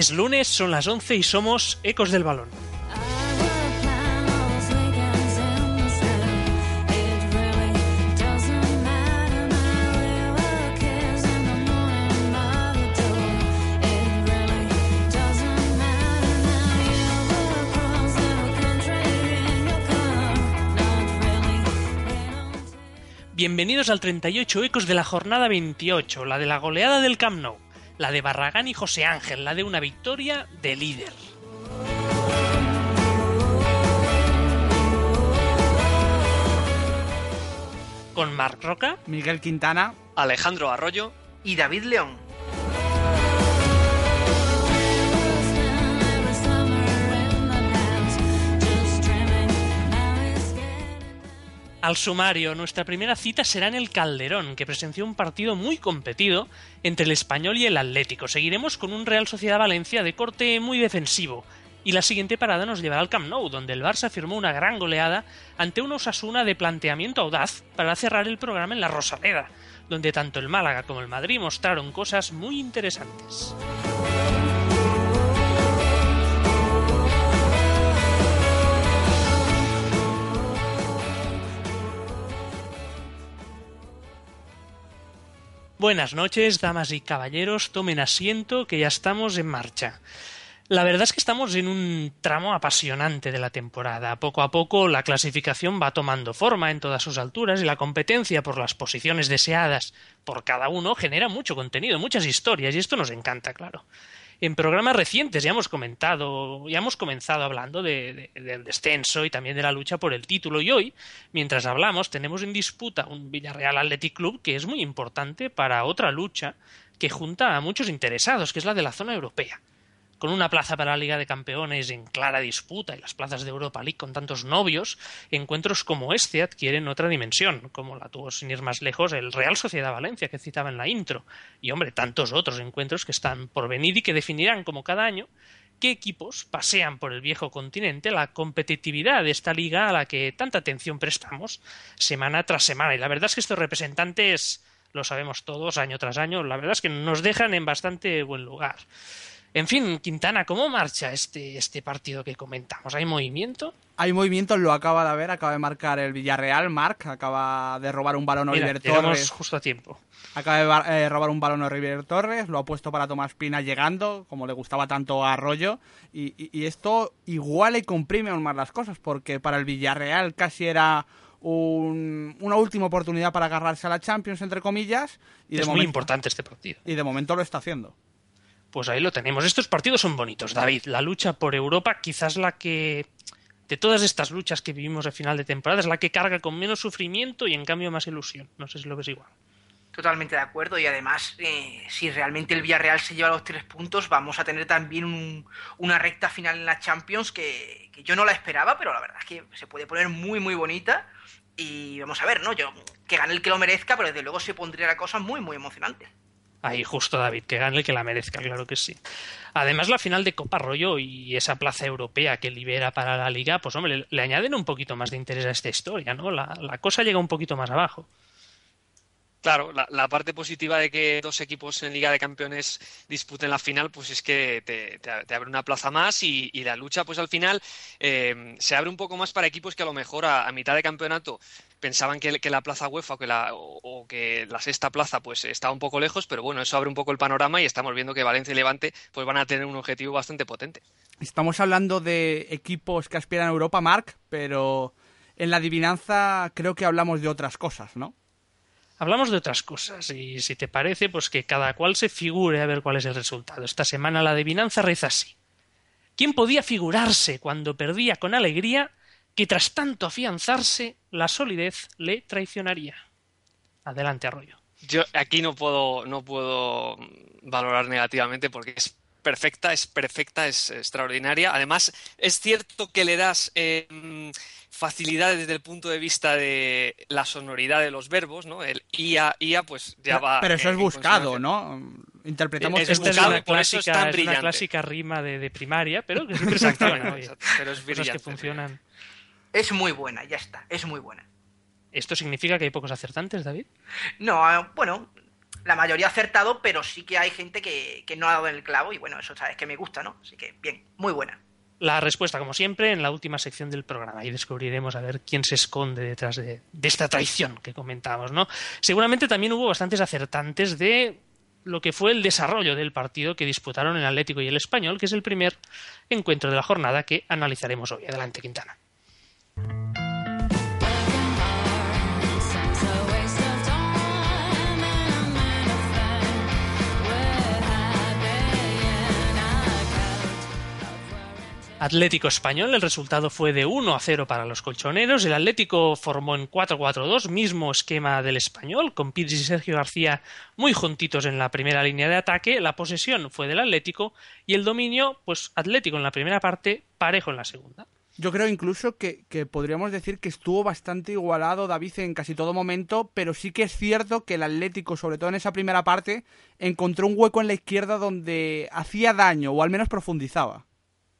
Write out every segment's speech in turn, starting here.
Es lunes, son las 11 y somos Ecos del Balón. Bienvenidos al 38 Ecos de la jornada 28, la de la goleada del Camp Nou, la de Barragán y José Ángel, la de una victoria de líder. Con Marc Roca, Miguel Quintana, Alejandro Arroyo y David León. Al sumario, nuestra primera cita será en el Calderón, que presenció un partido muy competido entre el Español y el Atlético. Seguiremos con un Real Sociedad Valencia de corte muy defensivo. Y la siguiente parada nos llevará al Camp Nou, donde el Barça firmó una gran goleada ante una Osasuna de planteamiento audaz para cerrar el programa en la Rosaleda, donde tanto el Málaga como el Madrid mostraron cosas muy interesantes. Buenas noches, damas y caballeros, tomen asiento que ya estamos en marcha. La verdad es que estamos en un tramo apasionante de la temporada. Poco a poco la clasificación va tomando forma en todas sus alturas y la competencia por las posiciones deseadas por cada uno genera mucho contenido, muchas historias y esto nos encanta, claro. En programas recientes ya hemos comentado, ya hemos comenzado hablando de, de, del descenso y también de la lucha por el título. Y hoy, mientras hablamos, tenemos en disputa un Villarreal Athletic Club que es muy importante para otra lucha que junta a muchos interesados, que es la de la zona europea con una plaza para la Liga de Campeones en clara disputa y las plazas de Europa League con tantos novios, encuentros como este adquieren otra dimensión, como la tuvo sin ir más lejos el Real Sociedad Valencia que citaba en la intro, y hombre, tantos otros encuentros que están por venir y que definirán como cada año qué equipos pasean por el viejo continente la competitividad de esta liga a la que tanta atención prestamos semana tras semana. Y la verdad es que estos representantes, lo sabemos todos año tras año, la verdad es que nos dejan en bastante buen lugar. En fin, Quintana, ¿cómo marcha este, este partido que comentamos? ¿Hay movimiento? Hay movimiento, lo acaba de ver, acaba de marcar el Villarreal, Marc, acaba de robar un balón a Oliver Torres. justo a tiempo. Acaba de eh, robar un balón a Oliver Torres, lo ha puesto para Tomás Pina llegando, como le gustaba tanto a Arroyo, y, y, y esto igual y comprime aún más las cosas, porque para el Villarreal casi era un- una última oportunidad para agarrarse a la Champions, entre comillas, y de, es muy momento, importante este partido. y de momento lo está haciendo. Pues ahí lo tenemos. Estos partidos son bonitos, David. La lucha por Europa, quizás la que. De todas estas luchas que vivimos a final de temporada, es la que carga con menos sufrimiento y en cambio más ilusión. No sé si lo ves igual. Totalmente de acuerdo y además eh, si realmente el Villarreal se lleva los tres puntos vamos a tener también un- una recta final en la Champions que, que yo no la esperaba pero la verdad es que se puede poner muy muy bonita y vamos a ver, ¿no? Yo que gane el que lo merezca pero desde luego se pondría la cosa muy muy emocionante. Ahí justo David, que gane el que la merezca, claro que sí. Además, la final de Copa Rollo y esa plaza europea que libera para la liga, pues hombre, le, añaden un poquito más de interés a esta historia, ¿no? La cosa llega un poquito más abajo. Claro, la, parte positiva de que dos equipos en Liga de Campeones disputen la final, pues es que te, te- te abre una plaza más y, la lucha, pues al final eh, se abre un poco más para equipos que a lo mejor a, mitad de campeonato pensaban que, la plaza UEFA o que la, o que la sexta plaza pues estaba un poco lejos, pero bueno, eso abre un poco el panorama y estamos viendo que Valencia y Levante pues van a tener un objetivo bastante potente. Estamos hablando de equipos que aspiran a Europa, Marc, pero en la adivinanza creo que hablamos de otras cosas, ¿no? Hablamos de otras cosas y si te parece, pues que cada cual se figure a ver cuál es el resultado. Esta semana la adivinanza reza así. ¿Quién podía figurarse cuando perdía con alegría que tras tanto afianzarse la solidez le traicionaría? Adelante, Arroyo. Yo aquí no puedo, no puedo valorar negativamente porque es perfecta, es perfecta, es extraordinaria. Además, es cierto que le das eh, facilidades desde el punto de vista de la sonoridad de los verbos, ¿no? El ia, ia, pues ya va. pero eso en- es buscado. ¿no? Interpretamos Es que es Esta es buscado, una por eso es clásica, tan es una brillante. clásica rima de, de primaria, pero que siempre funciona. oye. Pero es Cosas que brillante. funcionan. Es muy buena, ya está, es muy buena. ¿Esto significa que hay pocos acertantes, David? No, eh, bueno, la mayoría acertado, pero sí que hay gente que, no ha dado en el clavo y bueno, eso sabes que me gusta, ¿no? Así que bien, muy buena. La respuesta, como siempre, en la última sección del programa y descubriremos a ver quién se esconde detrás de, esta traición que comentamos, ¿no? Seguramente también hubo bastantes acertantes de lo que fue el desarrollo del partido que disputaron el Atlético y el Español, que es el primer encuentro de la jornada que analizaremos hoy. Adelante, Quintana. Atlético Español, el resultado fue de 1 a 0 para los colchoneros. El Atlético formó en 4-4-2, mismo esquema del Español, con Pires y Sergio García muy juntitos en la primera línea de ataque. La posesión fue del Atlético y el dominio, pues Atlético en la primera parte, parejo en la segunda. Yo creo incluso que, que, podríamos decir que estuvo bastante igualado David en casi todo momento, pero sí que es cierto que el Atlético, sobre todo en esa primera parte, encontró un hueco en la izquierda donde hacía daño o al menos profundizaba.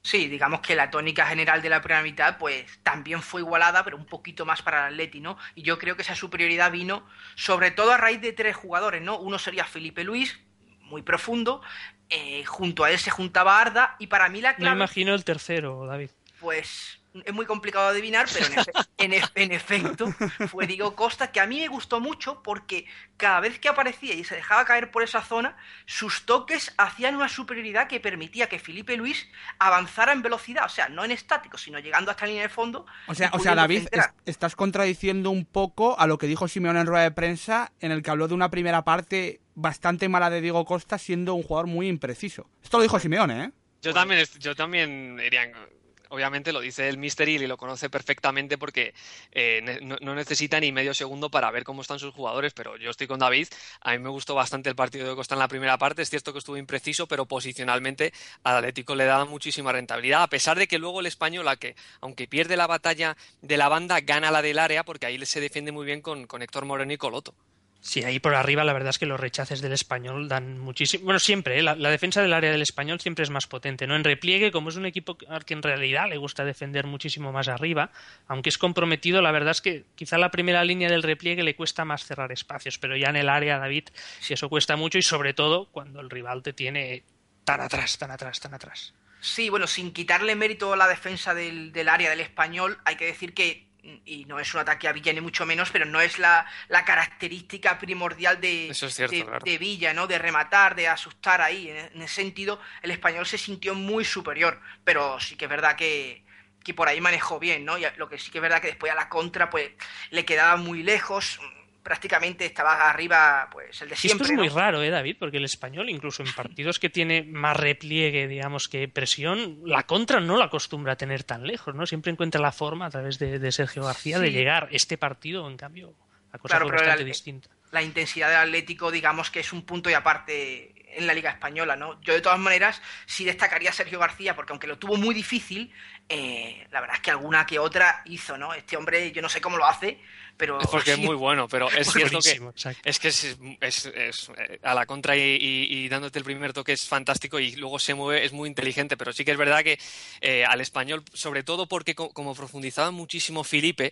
Sí, digamos que la tónica general de la primera mitad, pues también fue igualada, pero un poquito más para el Atleti, ¿no? Y yo creo que esa superioridad vino sobre todo a raíz de tres jugadores, ¿no? Uno sería Felipe Luis, muy profundo, eh, junto a él se juntaba Arda, y para mí la clave... Me imagino el tercero, David. Pues es muy complicado adivinar, pero en, efecto fue Diego Costa, que a mí me gustó mucho porque cada vez que aparecía y se dejaba caer por esa zona, sus toques hacían una superioridad que permitía que Felipe Luis avanzara en velocidad, o sea, no en estático, sino llegando hasta la línea de fondo. O sea, o sea David, estás contradiciendo un poco a lo que dijo Simeone en rueda de prensa, en el que habló de una primera parte bastante mala de Diego Costa, siendo un jugador muy impreciso. Esto lo dijo Simeone, ¿eh? Yo también, yo también diría obviamente lo dice el Mister y lo conoce perfectamente porque eh, no, necesita ni medio segundo para ver cómo están sus jugadores, pero yo estoy con David, a mí me gustó bastante el partido de Costa en la primera parte, es cierto que estuvo impreciso, pero posicionalmente al Atlético le da muchísima rentabilidad, a pesar de que luego el español, que aunque pierde la batalla de la banda, gana la del área porque ahí se defiende muy bien con, con Héctor Moreno y Coloto. Sí, ahí por arriba la verdad es que los rechaces del español dan muchísimo. Bueno, siempre, ¿eh? la, defensa del área del español siempre es más potente, ¿no? En repliegue, como es un equipo que en realidad le gusta defender muchísimo más arriba, aunque es comprometido, la verdad es que quizá la primera línea del repliegue le cuesta más cerrar espacios, pero ya en el área, David, si eso cuesta mucho y sobre todo cuando el rival te tiene tan atrás, tan atrás, tan atrás. Sí, bueno, sin quitarle mérito a la defensa del, del área del español, hay que decir que y no es un ataque a Villa ni mucho menos, pero no es la, característica primordial de, de, Villa, ¿no? De rematar, de asustar ahí. En, ese sentido, el español se sintió muy superior, pero sí que es verdad que, que por ahí manejó bien, ¿no? Y lo que sí que es verdad que después a la contra, pues, le quedaba muy lejos prácticamente estaba arriba pues el de siempre. Esto es muy raro, ¿eh, David? Porque el español, incluso en partidos que tiene más repliegue, digamos, que presión, la contra no la acostumbra a tener tan lejos, ¿no? Siempre encuentra la forma, a través de, Sergio García, de llegar. Este partido, en cambio, a cosa bastante distinta. La intensidad del Atlético, digamos que es un punto y aparte en la Liga Española, ¿no? Yo de todas maneras sí destacaría a Sergio García, porque aunque lo tuvo muy difícil, eh, la verdad es que alguna que otra hizo, ¿no? Este hombre, yo no sé cómo lo hace, pero... Es porque es muy bueno, pero es cierto que es que es, eh, a la contra y, dándote el primer toque es fantástico y luego se mueve, es muy inteligente, pero sí que es verdad que eh, al español, sobre todo porque como profundizaba muchísimo Felipe,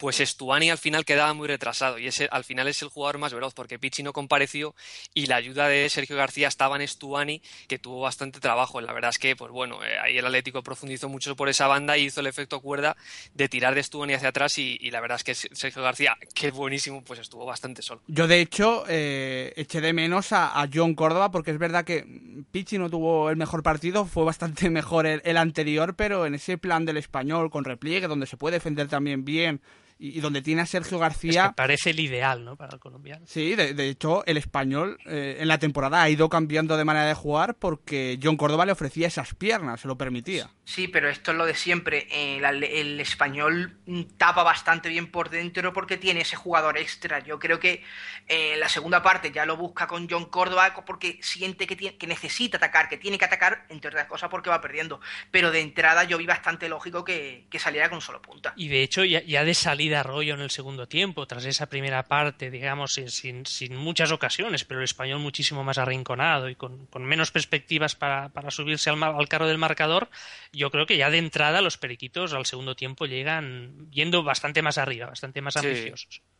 pues Stuani al final quedaba muy retrasado y ese al final es el jugador más veloz porque Pichi no compareció y la ayuda de Sergio García estaba en Stuani que tuvo bastante trabajo. La verdad es que, pues bueno, eh, ahí el Atlético profundizó mucho por esa banda y hizo el efecto cuerda de tirar de Stuani hacia atrás y, la verdad es que Sergio García, que buenísimo, pues estuvo bastante solo. Yo de hecho eh, eché de menos a, John Córdoba porque es verdad que Pichi no tuvo el mejor partido, fue bastante mejor el anterior, pero en ese plan del español con repliegue donde se puede defender también bien y, donde tiene a Sergio García. parece el ideal, ¿no? Para el colombiano. Sí, de, hecho, el español eh, en la temporada ha ido cambiando de manera de jugar porque John Córdoba le ofrecía esas piernas, se lo permitía. Sí, pero esto es lo de siempre. El, español tapa bastante bien por dentro porque tiene ese jugador extra. Yo creo que en eh, la segunda parte ya lo busca con John Córdoba porque siente que, tiene, que necesita atacar, que tiene que atacar, entre otras cosas porque va perdiendo. Pero de entrada yo vi bastante lógico que, saliera con solo punta. Y de hecho, ya, ya de salida de arroyo en el segundo tiempo, tras esa primera parte, digamos, sin, sin, muchas ocasiones, pero el español muchísimo más arrinconado y con, menos perspectivas para, subirse al, al, carro del marcador, yo creo que ya de entrada los periquitos al segundo tiempo llegan yendo bastante más arriba, bastante más ambiciosos. Sí,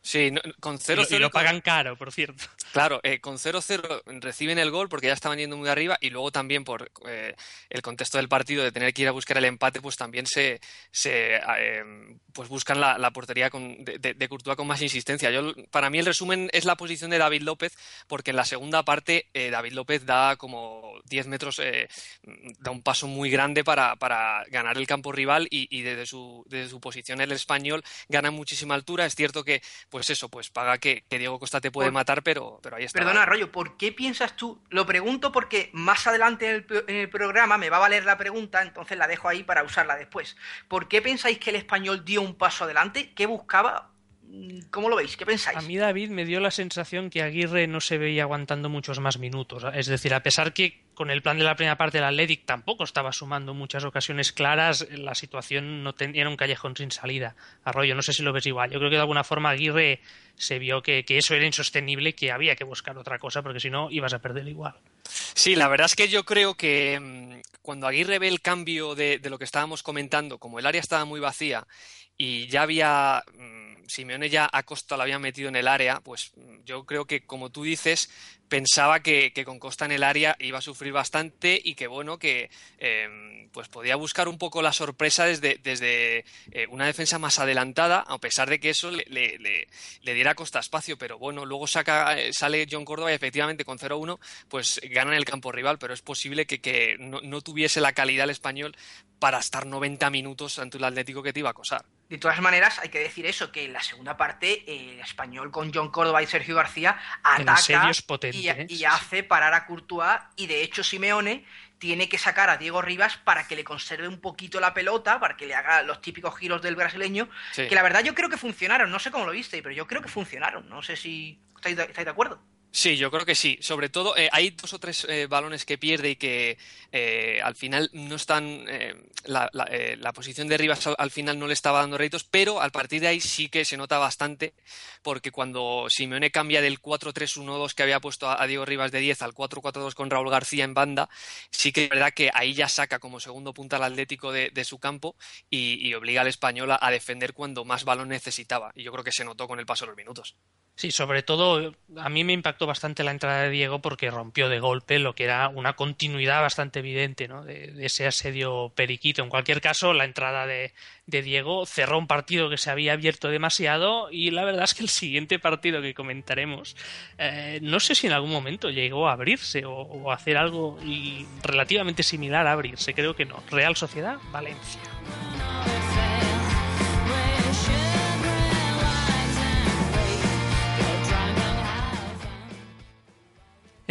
con 0-0. Y, lo pagan caro, por cierto. Claro, eh, con 0-0 reciben el gol porque ya estaban yendo muy arriba y luego también por eh, el contexto del partido de tener que ir a buscar el empate, pues también se, se eh, pues buscan la, portería con, de, de, Courtois con más insistencia. Yo, para mí el resumen es la posición de David López porque en la segunda parte David López da como 10 metros, da un paso muy grande para, para ganar el campo rival y, y desde, su, desde su posición el español gana muchísima altura. Es cierto que pues eso, pues paga que, Diego Costa te puede matar, pero, pero ahí está. Perdona, Rollo, ¿por qué piensas tú? Lo pregunto porque más adelante en el, en el, programa me va a valer la pregunta, entonces la dejo ahí para usarla después. ¿Por qué pensáis que el español dio un paso adelante? ¿Qué buscaba? ¿Cómo lo veis? ¿Qué pensáis? A mí, David, me dio la sensación que Aguirre no se veía aguantando muchos más minutos. Es decir, a pesar que con el plan de la primera parte del Athletic tampoco estaba sumando muchas ocasiones claras, la situación no tenía un callejón sin salida. Arroyo, no sé si lo ves igual. Yo creo que de alguna forma Aguirre se vio que, eso era insostenible, que había que buscar otra cosa, porque si no ibas a perder igual. Sí, la verdad es que yo creo que mm, cuando Aguirre ve el cambio de, de lo que estábamos comentando, como el área estaba muy vacía y ya había mm, Simeone ya a Costa lo había metido en el área, pues yo creo que, como tú dices, pensaba que, con Costa en el área iba a sufrir bastante y que, bueno, que em, pues podía buscar un poco la sorpresa desde, desde eh, una defensa más adelantada, a pesar de que eso le, le, diera a Costa espacio. Pero bueno, luego saca, eh, sale John Córdoba y efectivamente con 0-1, pues gana en el campo rival, pero es posible que, no, no tuviese la calidad el español para estar 90 minutos ante el Atlético que te iba a acosar. De todas maneras, hay que decir eso, que en la segunda parte el español con John Córdoba y Sergio García ataca y, ¿eh? y, hace parar a Courtois y de hecho Simeone tiene que sacar a Diego Rivas para que le conserve un poquito la pelota, para que le haga los típicos giros del brasileño, que la verdad yo creo que funcionaron, no sé cómo lo viste, pero yo creo que funcionaron, no sé si estáis de acuerdo. Sí, yo creo que sí. Sobre todo, eh, hay dos o tres eh, balones que pierde y que eh, al final no están. La, la, posición de Rivas al, final no le estaba dando réditos, pero al partir de ahí sí que se nota bastante, porque cuando Simeone cambia del 4-3-1-2 que había puesto a, Diego Rivas de 10 al 4-4-2 con Raúl García en banda, sí que es verdad que ahí ya saca como segundo punta al Atlético de, su campo y, obliga al español a defender cuando más balón necesitaba. Y yo creo que se notó con el paso de los minutos. Sí, sobre todo a mí me impactó bastante la entrada de Diego porque rompió de golpe lo que era una continuidad bastante evidente ¿no? de, ese asedio periquito. En cualquier caso, la entrada de, Diego cerró un partido que se había abierto demasiado y la verdad es que el siguiente partido que comentaremos eh, no sé si en algún momento llegó a abrirse o, o hacer algo relativamente similar a abrirse. Creo que no. Real Sociedad, Valencia.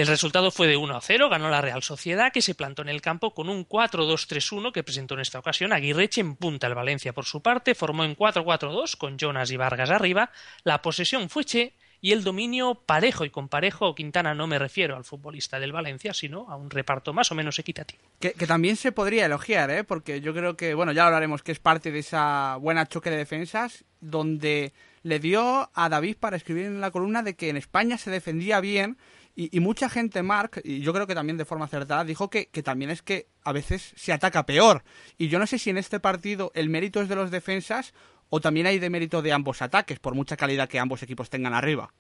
El resultado fue de 1 a 0, ganó la Real Sociedad, que se plantó en el campo con un 4-2-3-1 que presentó en esta ocasión Aguirreche en punta. El Valencia, por su parte, formó en 4-4-2 con Jonas y Vargas arriba. La posesión fue Che y el dominio parejo. Y con parejo, Quintana no me refiero al futbolista del Valencia, sino a un reparto más o menos equitativo. Que, también se podría elogiar, ¿eh? porque yo creo que, bueno, ya hablaremos, que es parte de esa buena choque de defensas, donde le dio a David para escribir en la columna de que en España se defendía bien y, mucha gente, Mark, y yo creo que también de forma acertada, dijo que, también es que a veces se ataca peor. Y yo no sé si en este partido el mérito es de los defensas o también hay de mérito de ambos ataques, por mucha calidad que ambos equipos tengan arriba.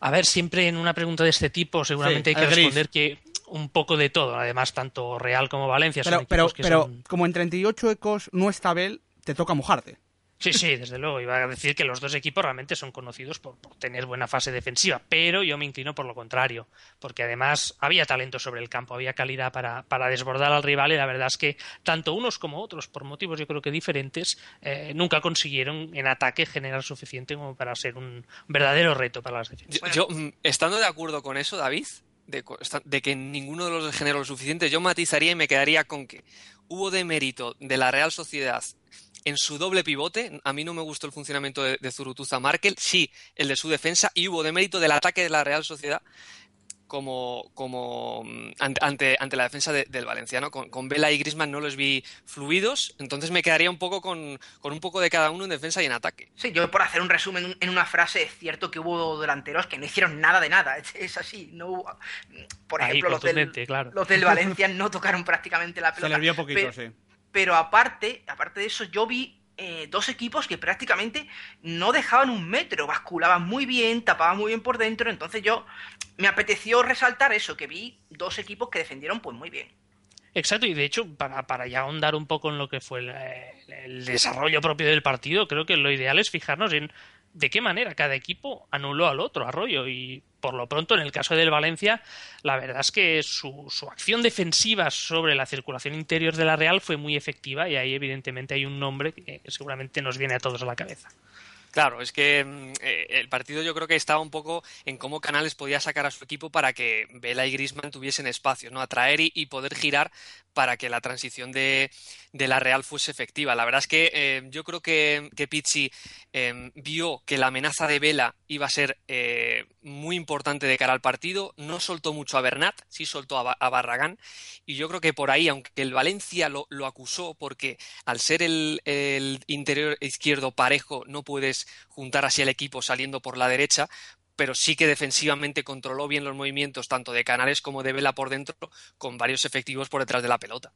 A ver, siempre en una pregunta de este tipo seguramente hay que responder que un poco de todo. Además, tanto Real como Valencia pero, son pero, que pero como en 38 ecos no está Bel, te toca mojarte. Sí, sí, desde luego. Iba a decir que los dos equipos realmente son conocidos por, tener buena fase defensiva, pero yo me inclino por lo contrario, porque además había talento sobre el campo, había calidad para, para desbordar al rival y la verdad es que tanto unos como otros, por motivos yo creo que diferentes, eh, nunca consiguieron en ataque generar suficiente como para ser un verdadero reto para las defensas. Yo, mm, estando de acuerdo con eso, David, de, de, que ninguno de los generó lo suficiente, yo matizaría y me quedaría con que hubo de mérito de la Real Sociedad en su doble pivote. A mí no me gustó el funcionamiento de, de Zurutuza Markel, sí el de su defensa y hubo de mérito del ataque de la Real Sociedad como, como mm, ante, ante la defensa del Valenciano. Con, con, Vela y Grisman no los vi fluidos, entonces me quedaría un poco con, con, un poco de cada uno en defensa y en ataque. Sí, yo por hacer un resumen en una frase, es cierto que hubo delanteros que no hicieron nada de nada, es, así, no hubo... Por ejemplo, los, del, los del Valencia no tocaron prácticamente la pelota. Se les vio poquito, sí pero aparte, aparte de eso, yo vi eh, dos equipos que prácticamente no dejaban un metro, basculaban muy bien, tapaban muy bien por dentro, entonces yo me apeteció resaltar eso, que vi dos equipos que defendieron pues muy bien. Exacto, y de hecho, para, para ya ahondar un poco en lo que fue el, desarrollo propio del partido, creo que lo ideal es fijarnos en de qué manera cada equipo anuló al otro, Arroyo, y por lo pronto, en el caso del Valencia, la verdad es que su, acción defensiva sobre la circulación interior de la Real fue muy efectiva y ahí evidentemente hay un nombre que seguramente nos viene a todos a la cabeza. Claro, es que mm, eh, el partido yo creo que estaba un poco en cómo Canales podía sacar a su equipo para que Vela y Grisman tuviesen espacio, ¿no? Atraer y, poder girar para que la transición de, la Real fuese efectiva. La verdad es que eh, yo creo que, que Pizzi em, vio que la amenaza de Vela iba a ser eh, muy importante de cara al partido. No soltó mucho a Bernat, sí soltó a, Barragán. Y yo creo que por ahí, aunque el Valencia lo, acusó, porque al ser el, el interior izquierdo parejo no puedes juntar así al equipo saliendo por la derecha, pero sí que defensivamente controló bien los movimientos tanto de Canales como de Vela por dentro, con varios efectivos por detrás de la pelota.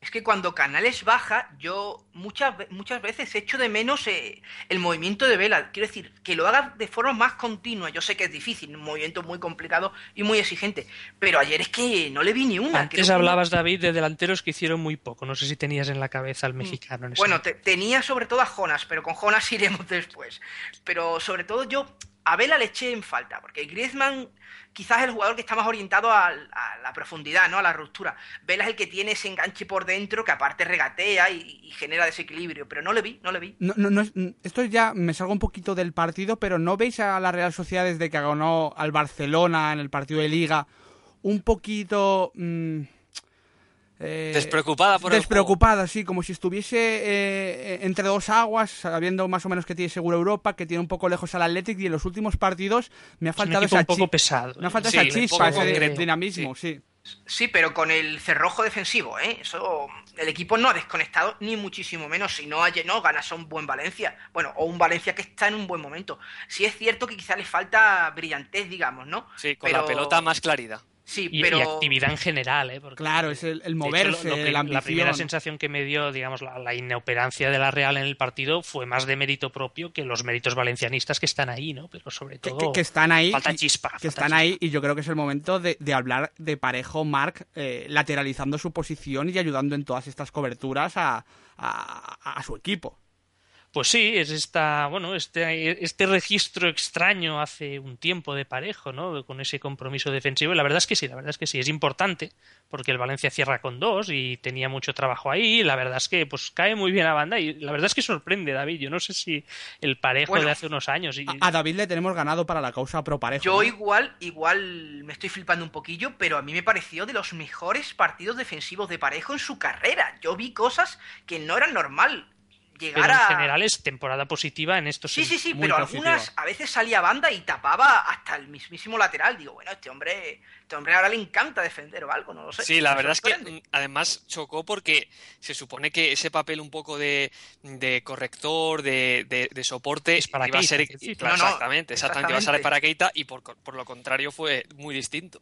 Es que cuando Canales baja, yo muchas, muchas veces echo de menos eh, el movimiento de Vela. Quiero decir, que lo haga de forma más continua. Yo sé que es difícil, un movimiento muy complicado y muy exigente. Pero ayer es que no le vi ni una. Antes hablabas, David, de delanteros que hicieron muy poco. No sé si tenías en la cabeza al mm. mexicano. bueno, tenía sobre todo a Jonas, pero con Jonas iremos después. Pero sobre todo yo a Vela le eché en falta, porque Griezmann quizás es el jugador que está más orientado a, la profundidad, ¿no? A la ruptura. Vela es el que tiene ese enganche por dentro que aparte regatea y, genera desequilibrio, pero no le vi, no le vi. No, no, esto ya me salgo un poquito del partido, pero ¿no veis a la Real Sociedad desde que ganó al Barcelona en el partido de Liga un poquito... Mm, eh, despreocupada por Despreocupada, sí, como si estuviese eh, entre dos aguas, sabiendo más o menos que tiene seguro Europa, que tiene un poco lejos al Athletic y en los últimos partidos me ha faltado esa un poco pesado. Me ha faltado esa chispa, ese dinamismo, sí. sí. pero con el cerrojo defensivo, ¿eh? Eso, el equipo no ha desconectado ni muchísimo menos. Si no, no ganas a un buen Valencia. Bueno, o un Valencia que está en un buen momento. Sí es cierto que quizá le falta brillantez, digamos, ¿no? Sí, con la pelota más claridad. Sí, y, pero... actividad en general, ¿eh? claro, es el, moverse, la, primera sensación que me dio, digamos, la, inoperancia de la Real en el partido fue más de mérito propio que los méritos valencianistas que están ahí, ¿no? Pero sobre todo... Que, están ahí. Falta chispa. Que están ahí y yo creo que es el momento de, hablar de parejo Marc eh, lateralizando su posición y ayudando en todas estas coberturas a su equipo. Pues sí, es esta, bueno, este, este registro extraño hace un tiempo de parejo, ¿no? Con ese compromiso defensivo. Y la verdad es que sí, la verdad es que sí, es importante, porque el Valencia cierra con dos y tenía mucho trabajo ahí. la verdad es que pues cae muy bien a banda. Y la verdad es que sorprende, David. Yo no sé si el parejo de hace unos años. Y... A, David le tenemos ganado para la causa pro parejo. Yo igual, igual me estoy flipando un poquillo, pero a mí me pareció de los mejores partidos defensivos de parejo en su carrera. Yo vi cosas que no eran normal pero en general es temporada positiva en estos Sí, sí, sí, pero algunas a veces salía banda y tapaba hasta el mismísimo lateral. Digo, bueno, este hombre, este hombre ahora le encanta defender o algo, no lo sé. Sí, la verdad es que además chocó porque se supone que ese papel un poco de, corrector, de, soporte, es para iba a ser. exactamente, exactamente, iba a ser para Keita y por, por lo contrario fue muy distinto.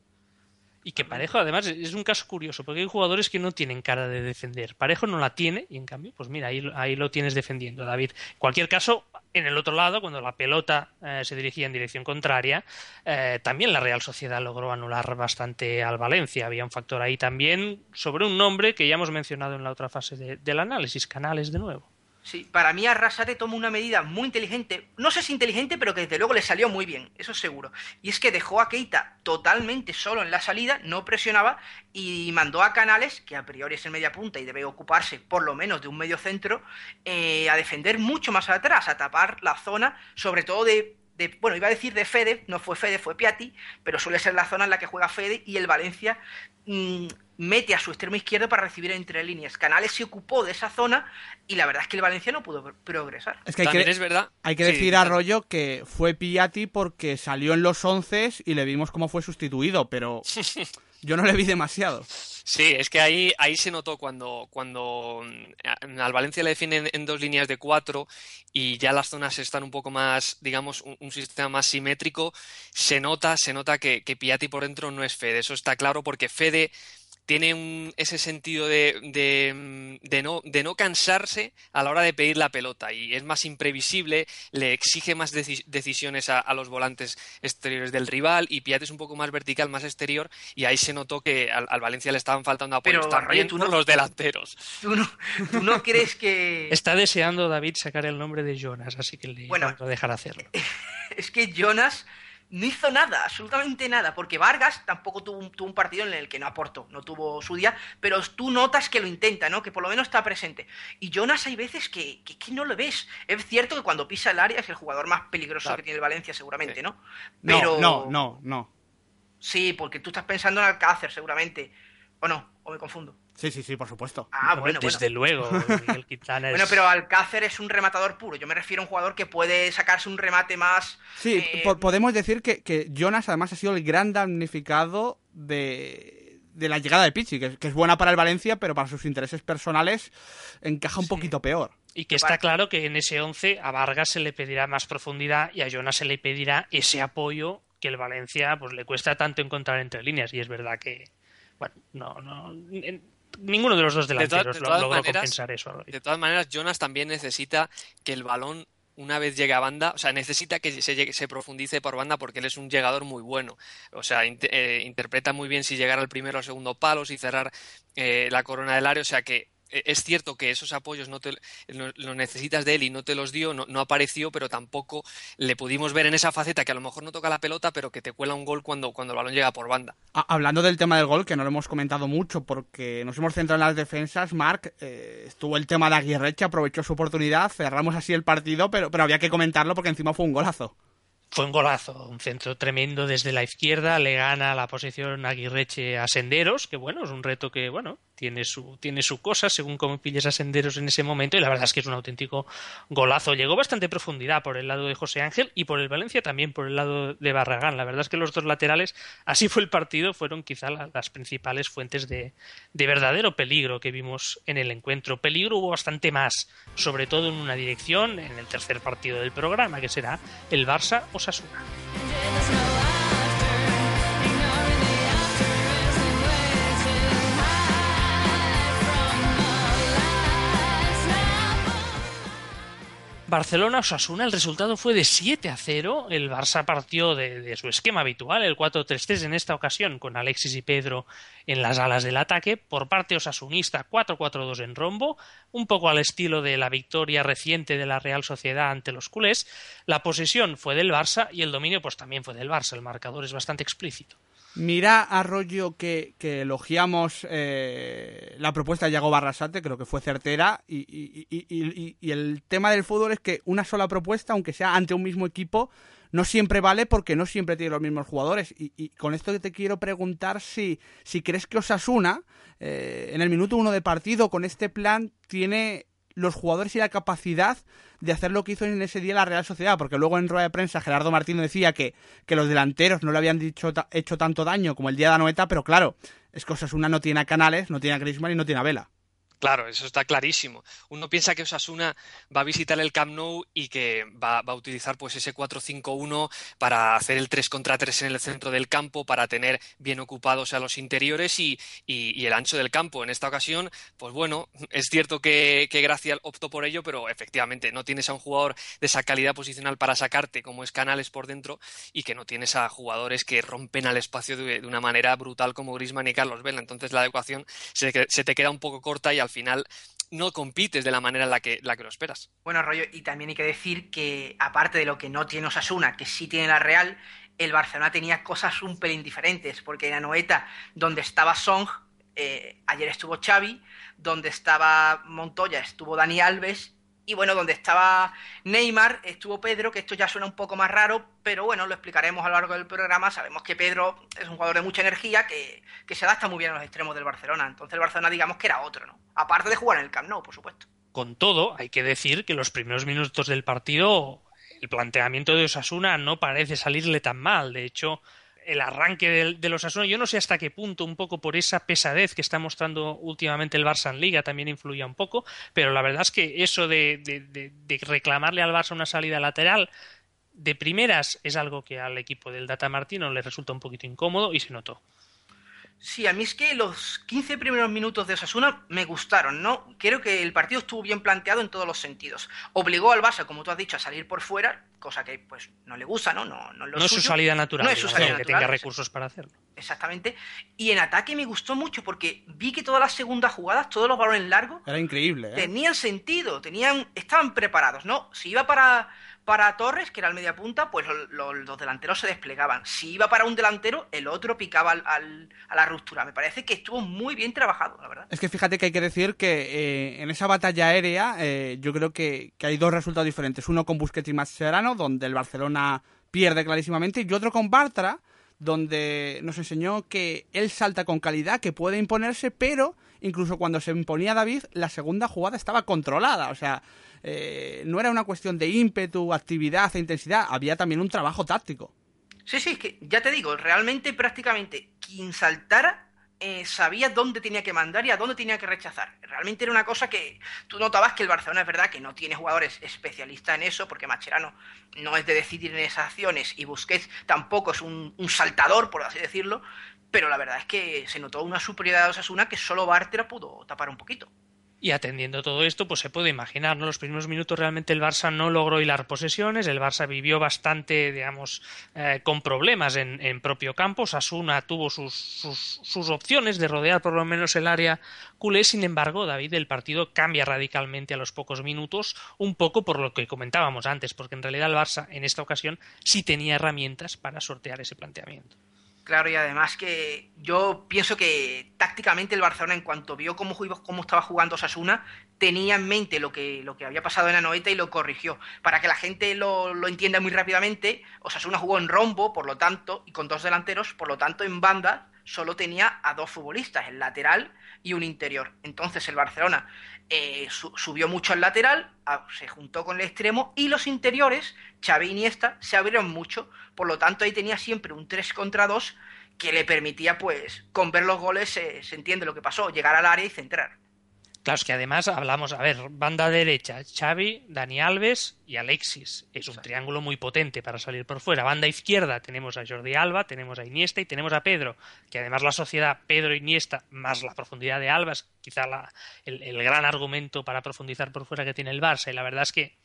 Y que Parejo, además, es un caso curioso, porque hay jugadores que no tienen cara de defender. Parejo no la tiene, y en cambio, pues mira, ahí, ahí lo tienes defendiendo, David. En cualquier caso, en el otro lado, cuando la pelota eh, se dirigía en dirección contraria, eh, también la Real Sociedad logró anular bastante al Valencia. Había un factor ahí también sobre un nombre que ya hemos mencionado en la otra fase del análisis, Canales de nuevo. Sí, para mí Arrasate tomó una medida muy inteligente, no sé si inteligente, pero que desde luego le salió muy bien, eso seguro. Y es que dejó a Keita totalmente solo en la salida, no presionaba y mandó a Canales, que a priori es el media punta y debe ocuparse por lo menos de un medio centro, eh, a defender mucho más atrás, a tapar la zona, sobre todo de bueno, iba a decir de Fede, no fue Fede, fue Piatti, pero suele ser la zona en la que juega Fede y el Valencia mm, mete a su extremo izquierdo para recibir entre líneas. Canales se ocupó de esa zona y la verdad es que el Valencia no pudo progresar. Es que hay que, es verdad. Hay que decir a Rollo que fue Piatti porque salió en los once y le vimos cómo fue sustituido, pero yo no le vi demasiado. Sí, es que ahí, ahí se notó cuando, cuando mm, al Valencia le definen en dos líneas de cuatro y ya las zonas están un poco más, digamos, un, sistema más simétrico, se nota, se nota que, que Piatti por dentro no es Fede. Eso está claro porque Fede tiene ese sentido de, de, no, de no cansarse a la hora de pedir la pelota y es más imprevisible, le exige más decisiones a, los volantes exteriores del rival y Piat es un poco más vertical, más exterior y ahí se notó que al, Valencia le estaban faltando apoyos también tú no, los delanteros. ¿tú no, crees que...? Está deseando David sacar el nombre de Jonas, así que le bueno, a dejar hacerlo. Es que Jonas no hizo nada, absolutamente nada, porque Vargas tampoco tuvo un, tuvo un, partido en el que no aportó, no tuvo su día, pero tú notas que lo intenta, ¿no? Que por lo menos está presente. Y Jonas hay veces que, que, no lo ves. Es cierto que cuando pisa el área es el jugador más peligroso que tiene el Valencia, seguramente, ¿no? Pero... No, no, no, Sí, porque tú estás pensando en Alcácer, seguramente. ¿O no? ¿O me confundo? Sí, sí, sí, por supuesto. Ah, bueno, Desde luego. Bueno, pero Alcácer es un rematador puro. Yo me refiero a un jugador que puede sacarse un remate más. Sí, eh, podemos decir que, Jonas además ha sido el gran damnificado de, la llegada de Pichi, que, es buena para el Valencia, pero para sus intereses personales encaja un poquito peor. Y que está claro que en ese 11 a Vargas se le pedirá más profundidad y a Jonas se le pedirá ese apoyo que el Valencia pues le cuesta tanto encontrar entre líneas. Y es verdad que, bueno, no, no ninguno de los dos delanteros logró compensar eso. De todas maneras, Jonas también necesita que el balón una vez llegue a banda, o sea, necesita que se, se profundice por banda porque él es un llegador muy bueno. O sea, eh, interpreta muy bien si llegar al primero o segundo palo, si cerrar eh, la corona del área. O sea, que es cierto que esos apoyos no te lo necesitas de él y no te los dio, no, apareció, pero tampoco le pudimos ver en esa faceta que a lo mejor no toca la pelota, pero que te cuela un gol cuando, cuando el balón llega por banda. Hablando del tema del gol, que no lo hemos comentado mucho porque nos hemos centrado en las defensas, Marc, eh, estuvo el tema de Aguirreche, aprovechó su oportunidad, cerramos así el partido, pero, pero había que comentarlo porque encima fue un golazo. Fue un golazo, un centro tremendo desde la izquierda, le gana la posición Aguirreche a Senderos, que bueno, es un reto que, bueno, tiene su, tiene su cosa según cómo pilles a Senderos en ese momento y la verdad es que es un auténtico golazo. Llegó bastante profundidad por el lado de José Ángel y por el Valencia también por el lado de Barragán. La verdad es que los dos laterales, así fue el partido, fueron quizá las principales fuentes de, de verdadero peligro que vimos en el encuentro. Peligro hubo bastante más, sobre todo en una dirección, en el tercer partido del programa, que será el Barça Barcelona-Osasuna, el resultado fue de 7 a 0. El Barça partió de, su esquema habitual, el 4-3-3 en esta ocasión, con Alexis y Pedro en las alas del ataque. Por parte osasunista, 4-4-2 en rombo, un poco al estilo de la victoria reciente de la Real Sociedad ante los culés. La posesión fue del Barça y el dominio pues también fue del Barça. El marcador es bastante explícito. Mira, Arroyo, que, que elogiamos eh, la propuesta de Yago Barrasate, creo que fue certera, y, y, y, el tema del fútbol es que una sola propuesta, aunque sea ante un mismo equipo, no siempre vale porque no siempre tiene los mismos jugadores. Y, con esto te quiero preguntar si, si crees que Osasuna, eh, en el minuto uno de partido, con este plan, tiene los jugadores y la capacidad de hacer lo que hizo en ese día la Real Sociedad, porque luego en rueda de prensa Gerardo Martino decía que, que los delanteros no le habían dicho, hecho tanto daño como el día de Anoeta, pero claro, es que Osasuna no tiene a Canales, no tiene a Griezmann y no tiene a Vela. Claro, eso está clarísimo. Uno piensa que Osasuna va a visitar el Camp Nou y que va, a utilizar pues ese 4-5-1 para hacer el 3 contra 3 en el centro del campo, para tener bien ocupados a los interiores y, el ancho del campo. En esta ocasión, pues bueno, es cierto que, que, Gracia optó por ello, pero efectivamente no tienes a un jugador de esa calidad posicional para sacarte como es Canales por dentro y que no tienes a jugadores que rompen al espacio de, una manera brutal como Grisman y Carlos Vela. Entonces la adecuación se, se te queda un poco corta y final no compites de la manera en la que, la que lo esperas. Bueno, rollo, y también hay que decir que, aparte de lo que no tiene Osasuna, que sí tiene la Real, el Barcelona tenía cosas un pelín diferentes, porque en la Noeta, donde estaba Song, eh, ayer estuvo Xavi, donde estaba Montoya estuvo Dani Alves y bueno, donde estaba Neymar, estuvo Pedro, que esto ya suena un poco más raro, pero bueno, lo explicaremos a lo largo del programa. Sabemos que Pedro es un jugador de mucha energía que, se adapta muy bien a los extremos del Barcelona. Entonces el Barcelona digamos que era otro, ¿no? Aparte de jugar en el Camp Nou, por supuesto. Con todo, hay que decir que los primeros minutos del partido, el planteamiento de Osasuna no parece salirle tan mal. De hecho, el arranque de, los Asuna, yo no sé hasta qué punto, un poco por esa pesadez que está mostrando últimamente el Barça en Liga, también influía un poco, pero la verdad es que eso de, de, reclamarle al Barça una salida lateral de primeras es algo que al equipo del Data Martino le resulta un poquito incómodo y se notó. Sí, a mí es que los 15 primeros minutos de Osasuna me gustaron, ¿no? Creo que el partido estuvo bien planteado en todos los sentidos. Obligó al Barça, como tú has dicho, a salir por fuera, cosa que pues no le gusta, ¿no? No, no, no es su salida natural, no es su salida que tenga recursos para hacerlo. Exactamente. Y en ataque me gustó mucho porque vi que todas las segundas jugadas, todos los balones largos, era increíble, ¿eh? tenían sentido, tenían, estaban preparados, ¿no? Si iba para para Torres, que era el media punta, pues los delanteros se desplegaban. Si iba para un delantero, el otro picaba al, a la ruptura. Me parece que estuvo muy bien trabajado, la verdad. Es que fíjate que hay que decir que eh, en esa batalla aérea eh, yo creo que, hay dos resultados diferentes. Uno con Busquets y Mascherano, donde el Barcelona pierde clarísimamente, y otro con Bartra, donde nos enseñó que él salta con calidad, que puede imponerse, pero incluso cuando se imponía David, la segunda jugada estaba controlada. O sea, eh, no era una cuestión de ímpetu, actividad e intensidad, había también un trabajo táctico. Sí, sí, es que ya te digo, realmente prácticamente quien saltara eh, sabía dónde tenía que mandar y a dónde tenía que rechazar. Realmente era una cosa que tú notabas que el Barcelona es verdad que no tiene jugadores especialistas en eso, porque Macherano no es de decidir en esas acciones y Busquets tampoco es un, saltador, por así decirlo, pero la verdad es que se notó una superioridad de Osasuna que solo Bartra pudo tapar un poquito. Y atendiendo todo esto, pues se puede imaginar, ¿no? Los primeros minutos realmente el Barça no logró hilar posesiones, el Barça vivió bastante, digamos, eh, con problemas en, en, propio campo. Sasuna tuvo sus, sus, sus, opciones de rodear por lo menos el área culé. Sin embargo, David, el partido cambia radicalmente a los pocos minutos, un poco por lo que comentábamos antes, porque en realidad el Barça en esta ocasión sí tenía herramientas para sortear ese planteamiento. Claro, y además que yo pienso que tácticamente el Barcelona, en cuanto vio cómo, cómo estaba jugando Sasuna, tenía en mente lo que, lo que había pasado en la noeta y lo corrigió. Para que la gente lo, lo entienda muy rápidamente, Osasuna jugó en rombo, por lo tanto, y con dos delanteros, por lo tanto, en banda solo tenía a dos futbolistas, el lateral y un interior. Entonces el Barcelona eh, subió mucho al lateral, se juntó con el extremo y los interiores, Xavi y Iniesta, se abrieron mucho. Por lo tanto, ahí tenía siempre un 3 contra 2 que le permitía, pues, con ver los goles se entiende lo que pasó, llegar al área y centrar. Claro, es que además hablamos, a ver, banda derecha, Xavi, Dani Alves y Alexis. Es un triángulo muy potente para salir por fuera. Banda izquierda tenemos a Jordi Alba, tenemos a Iniesta y tenemos a Pedro, que además la sociedad Pedro-Iniesta más la profundidad de Alba es quizá la, el, el gran argumento para profundizar por fuera que tiene el Barça. Y la verdad es que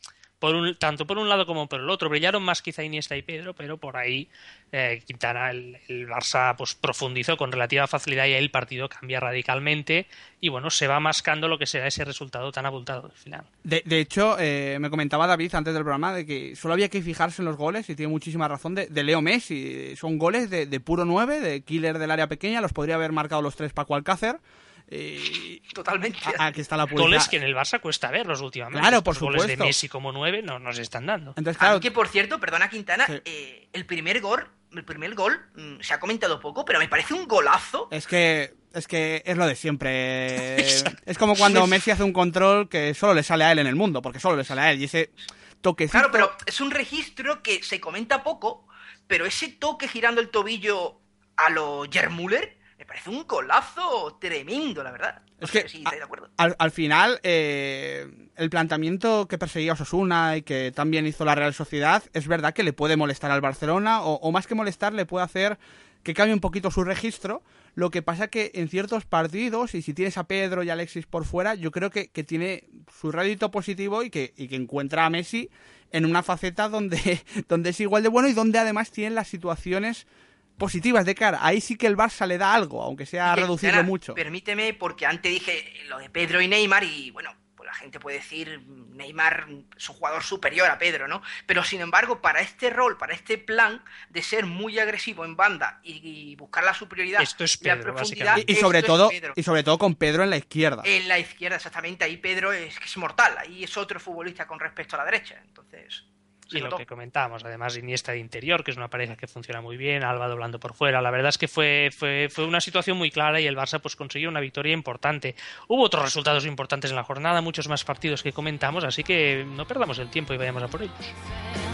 por un, tanto por un lado como por el otro. Brillaron más quizá Iniesta y Pedro, pero por ahí eh, Quintana, el, Barça, pues profundizó con relativa facilidad y ahí el partido cambia radicalmente y bueno, se va mascando lo que será ese resultado tan abultado al final. De, hecho, eh, me comentaba David antes del programa de que solo había que fijarse en los goles y tiene muchísima razón de, Leo Messi. Son goles de, de, puro 9, de killer del área pequeña, los podría haber marcado los tres Paco Alcácer. Eh, Totalmente. Aquí está la Goles que en el Barça cuesta verlos últimamente. Claro, por supuesto. Goles de Messi como nueve no nos están dando. Entonces, claro, que por cierto, perdona Quintana, eh, el primer gol, el primer gol mm, se ha comentado poco, pero me parece un golazo. Es que es que es lo de siempre. es como cuando Messi hace un control que solo le sale a él en el mundo, porque solo le sale a él y ese toquecito. Claro, pero es un registro que se comenta poco, pero ese toque girando el tobillo a lo Jermuller me parece un golazo tremendo, la verdad. es que, Al, final, eh, el planteamiento que perseguía Osasuna y que también hizo la Real Sociedad, es verdad que le puede molestar al Barcelona, o, más que molestar, le puede hacer que cambie un poquito su registro. Lo que pasa que en ciertos partidos, y si tienes a Pedro y Alexis por fuera, yo creo que, tiene su rédito positivo y que, y que encuentra a Messi en una faceta donde, donde es igual de bueno y donde además tiene las situaciones positivas de cara. Ahí sí que el Barça le da algo, aunque sea reducido mucho. Permíteme, porque antes dije lo de Pedro y Neymar y bueno, pues la gente puede decir Neymar es un jugador superior a Pedro, ¿no? Pero sin embargo, para este rol, para este plan de ser muy agresivo en banda y, buscar la superioridad, esto es la profundidad, y, sobre todo y sobre todo con Pedro en la izquierda. En la izquierda, exactamente. Ahí Pedro es, es mortal. Ahí es otro futbolista con respecto a la derecha. Entonces y lo que comentábamos, además Iniesta de interior, que es una pareja que funciona muy bien, Alba doblando por fuera. La verdad es que fue, fue, fue una situación muy clara y el Barça pues consiguió una victoria importante. Hubo otros resultados importantes en la jornada, muchos más partidos que comentamos, así que no perdamos el tiempo y vayamos a por ellos.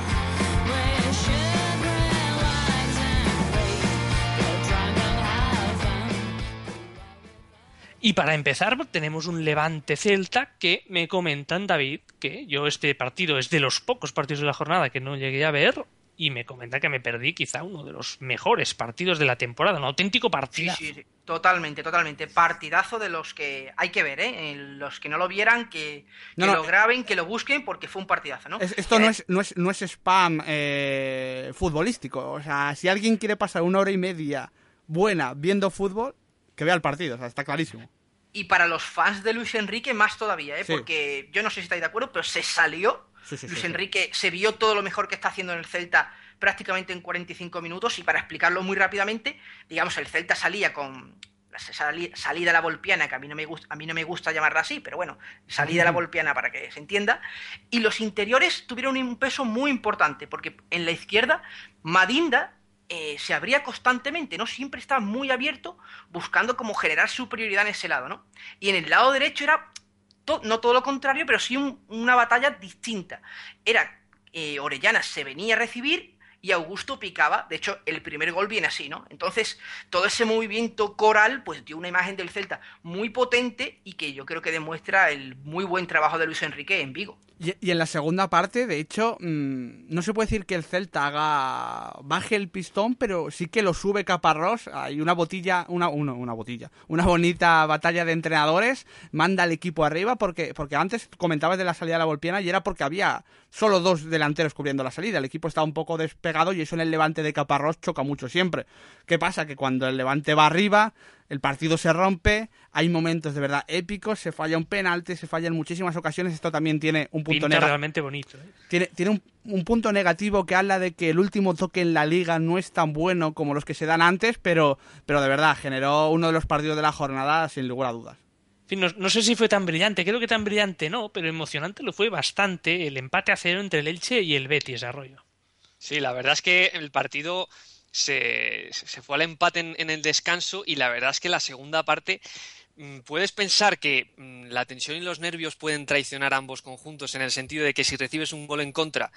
Y para empezar, tenemos un Levante Celta que me comentan, David, que yo este partido es de los pocos partidos de la jornada que no llegué a ver y me comenta que me perdí quizá uno de los mejores partidos de la temporada, un auténtico partido. Sí, sí, totalmente, totalmente. Partidazo de los que hay que ver, ¿eh? Los que no lo vieran, que, lo eh, graben, que lo busquen, porque fue un partidazo, ¿no? esto no, es, no, es, no es spam eh, futbolístico. O sea, si alguien quiere pasar una hora y media buena viendo fútbol, que vea el partido, o sea, está clarísimo. Y para los fans de Luis Enrique, más todavía, ¿eh? Porque yo no sé si estáis de acuerdo, pero se salió. Luis Enrique se vio todo lo mejor que está haciendo en el Celta prácticamente en 45 minutos. Y para explicarlo muy rápidamente, digamos, el Celta salía con la salida a la volpiana, que a mí, no me gusta, a mí no me gusta llamarla así, pero bueno, salida a la volpiana para que se entienda, y los interiores tuvieron un peso muy importante, porque en la izquierda Madinda eh, se abría constantemente, ¿no? Siempre estaba muy abierto, buscando como generar superioridad en ese lado, ¿no? Y en el lado derecho era no todo lo contrario, pero sí una batalla distinta. Era eh, Orellana se venía a recibir y Augusto picaba. De hecho, el primer gol viene así, ¿no? Entonces, todo ese movimiento coral, pues dio una imagen del Celta muy potente y que yo creo que demuestra el muy buen trabajo de Luis Enrique en Vigo. Y, en la segunda parte, de hecho, mm, no se puede decir que el Celta haga baje el pistón, pero sí que lo sube Caparrós. Hay una botilla, una, una botilla, una bonita batalla de entrenadores. Manda al equipo arriba porque, porque antes comentabas de la salida de la Volpiana y era porque había solo dos delanteros cubriendo la salida. El equipo estaba un poco despegado y eso en el levante de Caparrós choca mucho siempre. ¿Qué pasa? Que cuando el levante va arriba, el partido se rompe, hay momentos de verdad épicos, se falla un penalti, se falla en muchísimas ocasiones. Esto también tiene un punto negativo. realmente bonito. ¿eh? Tiene, tiene un, punto negativo que habla de que el último toque en la liga no es tan bueno como los que se dan antes, pero, pero de verdad generó uno de los partidos de la jornada sin lugar a dudas. no, sé si fue tan brillante, creo que tan brillante no, pero emocionante lo fue bastante el empate a cero entre el Elche y el Betis Arroyo. Sí, la verdad es que el partido se, fue al empate en, el descanso y la verdad es que la segunda parte puedes pensar que mm, la tensión y los nervios pueden traicionar a ambos conjuntos en el sentido de que si recibes un gol en contra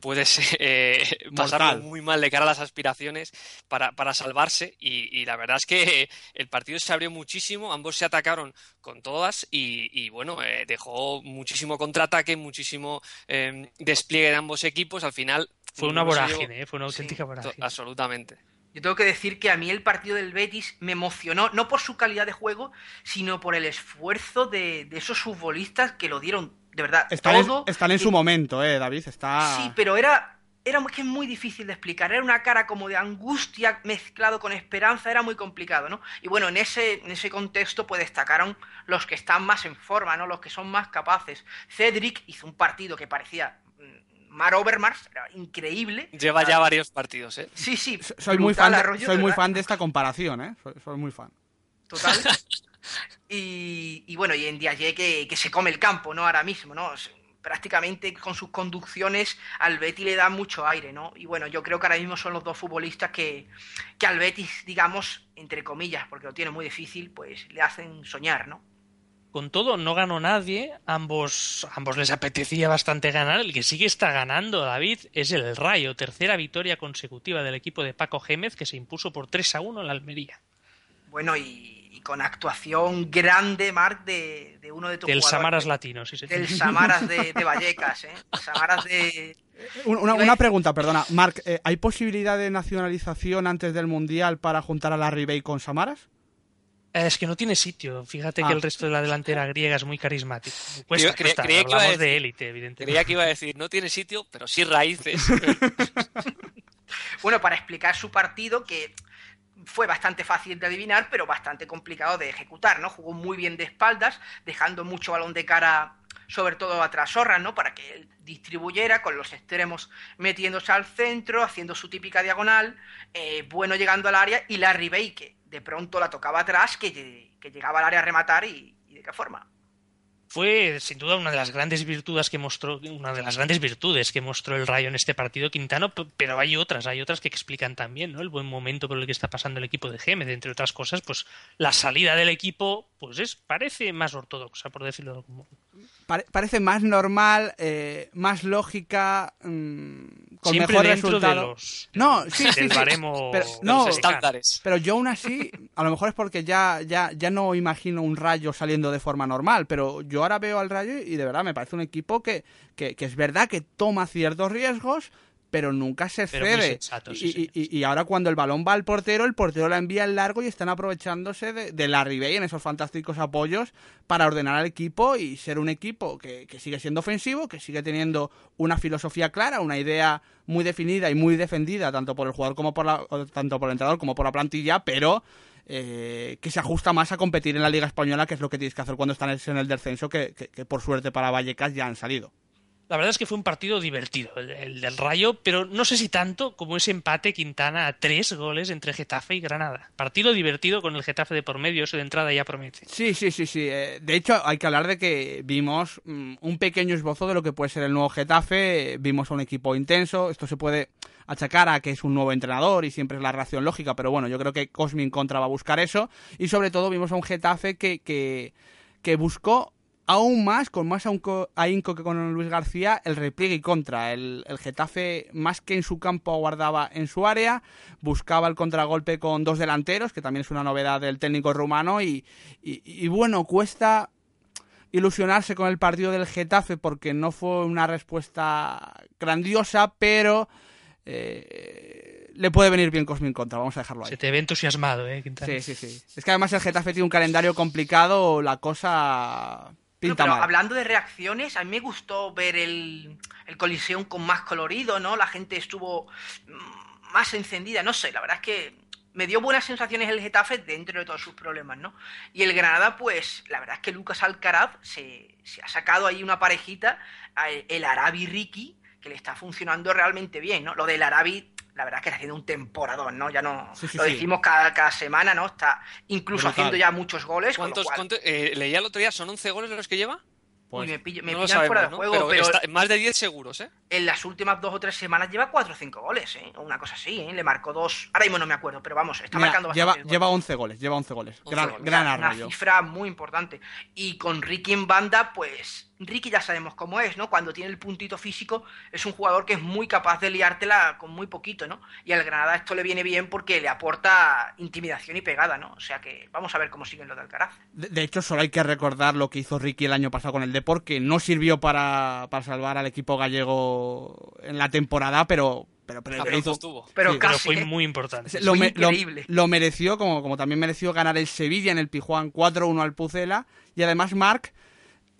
puedes eh, pasarlo muy mal de cara a las aspiraciones para, salvarse y, la verdad es que el partido se abrió muchísimo, ambos se atacaron con todas y, bueno, eh, dejó muchísimo contraataque, muchísimo eh, despliegue de ambos equipos, al final fue una vorágine, ¿eh? fue una auténtica vorágine. Absolutamente. Yo tengo que decir que a mí el partido del Betis me emocionó, no por su calidad de juego, sino por el esfuerzo de, esos futbolistas que lo dieron, de verdad, están todo. En, están en su momento, eh, David, está... Sí, pero era, era muy difícil de explicar, era una cara como de angustia mezclado con esperanza, era muy complicado, ¿no? Y bueno, en ese, en ese contexto pues destacaron los que están más en forma, ¿no? Los que son más capaces. Cedric hizo un partido que parecía Mar Overmars era increíble. Lleva ya varios partidos, ¿eh? Sí, sí. Soy muy fan, de, soy muy fan de esta comparación, ¿eh? Soy, muy fan. Total. y, bueno, y en Diaye que, que se come el campo, ¿no? Ahora mismo, ¿no? Prácticamente con sus conducciones al Betis le da mucho aire, ¿no? Y bueno, yo creo que ahora mismo son los dos futbolistas que, que al Betis, digamos, entre comillas, porque lo tiene muy difícil, pues le hacen soñar, ¿no? Con todo, no ganó nadie, ambos, ambos les apetecía bastante ganar. El que sí que está ganando, David, es el Rayo, tercera victoria consecutiva del equipo de Paco Gémez, que se impuso por 3 a 1 en la Almería. Bueno, y, con actuación grande, Marc, de, uno de tus Del Samaras Latino, sí, sí. Del Samaras de, Vallecas, ¿eh? Samaras de... Una, pregunta, perdona. Marc, eh, ¿hay posibilidad de nacionalización antes del Mundial para juntar a la Ribey con Samaras? Es que no tiene sitio. Fíjate que ah. el resto de la delantera griega es muy carismático. Cuesta, creía, que iba a de élite, evidentemente. Creía que iba a decir, no tiene sitio, pero sí raíces. bueno, para explicar su partido, que fue bastante fácil de adivinar, pero bastante complicado de ejecutar, ¿no? Jugó muy bien de espaldas, dejando mucho balón de cara, sobre todo a Trasorra, ¿no? Para que él distribuyera con los extremos metiéndose al centro, haciendo su típica diagonal, eh, bueno llegando al área, y Larry Baker de pronto la tocaba atrás, que, llegaba al área a rematar y, de qué forma fue sin duda una de las grandes virtudes que mostró una de las grandes virtudes que mostró el Rayo en este partido Quintano pero hay otras hay otras que explican también ¿no? el buen momento por el que está pasando el equipo de Gémez entre otras cosas pues la salida del equipo pues es parece más ortodoxa por decirlo parece más normal eh, más lógica mm, con mejor resultado. no sí, sí, pero, no, estándares. pero yo aún así a lo mejor es porque ya ya ya no imagino un Rayo saliendo de forma normal pero yo ahora veo al Rayo y de verdad me parece un equipo que, que, es verdad que toma ciertos riesgos, pero nunca se Pero cede. sensato, sí, y, y- y ahora cuando el balón va al portero, el portero la envía al largo y están aprovechándose de, de la Ribey en esos fantásticos apoyos para ordenar al equipo y ser un equipo que, que sigue siendo ofensivo, que sigue teniendo una filosofía clara, una idea muy definida y muy defendida tanto por el jugador como por la, tanto por el entrenador como por la plantilla, pero eh, que se ajusta más a competir en la Liga Española, que es lo que tienes que hacer cuando estás en el descenso, que, que- que por suerte para Vallecas ya han salido. La verdad es que fue un partido divertido, el, el del Rayo, pero no sé si tanto como ese empate Quintana a tres goles entre Getafe y Granada. Partido divertido con el Getafe de por medio, eso de entrada ya promete. Sí, sí, sí, sí. Eh, De hecho, hay que hablar de que vimos mm, un pequeño esbozo de lo que puede ser el nuevo Getafe. Vimos a un equipo intenso. Esto se puede achacar a que es un nuevo entrenador y siempre es la reacción lógica, pero bueno, yo creo que Cosmin Contra va a buscar eso. Y sobre todo vimos a un Getafe que, que, que buscó aún más, con más ahínco que con Luis García, el repliegue y contra. El, el Getafe, más que en su campo, aguardaba en su área, buscaba el contragolpe con dos delanteros, que también es una novedad del técnico rumano, y, y- y bueno, cuesta ilusionarse con el partido del Getafe porque no fue una respuesta grandiosa, pero eh, le puede venir bien Cosmin contra, vamos a dejarlo ahí. Se te ve entusiasmado, ¿eh, Quintana? Sí, sí, sí. Es que además el Getafe tiene un calendario complicado, la cosa No, pinta pero mal. hablando de reacciones, a mí me gustó ver el, el Coliseum con más colorido, ¿no? La gente estuvo mm, más encendida, no sé, la verdad es que me dio buenas sensaciones el Getafe dentro de todos sus problemas, ¿no? Y el Granada, pues, la verdad es que Lucas Alcaraz se, se ha sacado ahí una parejita, el Arabi Ricky, que le está funcionando realmente bien, ¿no? Lo del Arabi, la verdad es que está haciendo un temporadón, ¿no? Ya no Sí, sí, lo sí. decimos cada, cada semana, ¿no? Está incluso Brutal. haciendo ya muchos goles. ¿Cuántos, cual- cuántos- eh, leía el otro día, ¿son 11 goles los que lleva? Uy, me, pillo- me no pillan fuera de sabemos, ¿no? juego, pero, pero, está- más de 10 seguros, ¿eh? en las últimas dos o tres semanas lleva cuatro o cinco goles, ¿eh? O Una cosa así, ¿eh? Le marcó dos. Ahora mismo no me acuerdo, pero vamos, está Mira, marcando lleva, bastante. lleva 11 goles, lleva 11 goles. 11 Gran, goles. gran una cifra muy importante. Y con Ricky en banda, pues Ricky ya sabemos cómo es, ¿no? Cuando tiene el puntito físico, es un jugador que es muy capaz de liártela con muy poquito, ¿no? Y al Granada esto le viene bien porque le aporta intimidación y pegada, ¿no? O sea que vamos a ver cómo siguen los de Alcaraz. De, de hecho, solo hay que recordar lo que hizo Ricky el año pasado con el Depor, que no sirvió para, para salvar al equipo gallego en la temporada, pero, pero, pero lo pero hizo- estuvo. Pero Sí, Pero casi, fue ¿eh? muy importante. Lo, Fue me- lo- increíble. lo mereció, como, como también mereció ganar el Sevilla en el Pijuán 4-1 al Pucela. Y además, Marc,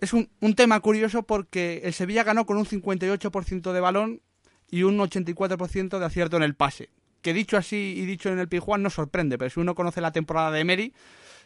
es un, tema curioso porque el Sevilla ganó con un 58% de balón y un 84% de acierto en el pase. Que dicho así y dicho en el Pijuán no sorprende, pero si uno conoce la temporada de Emery,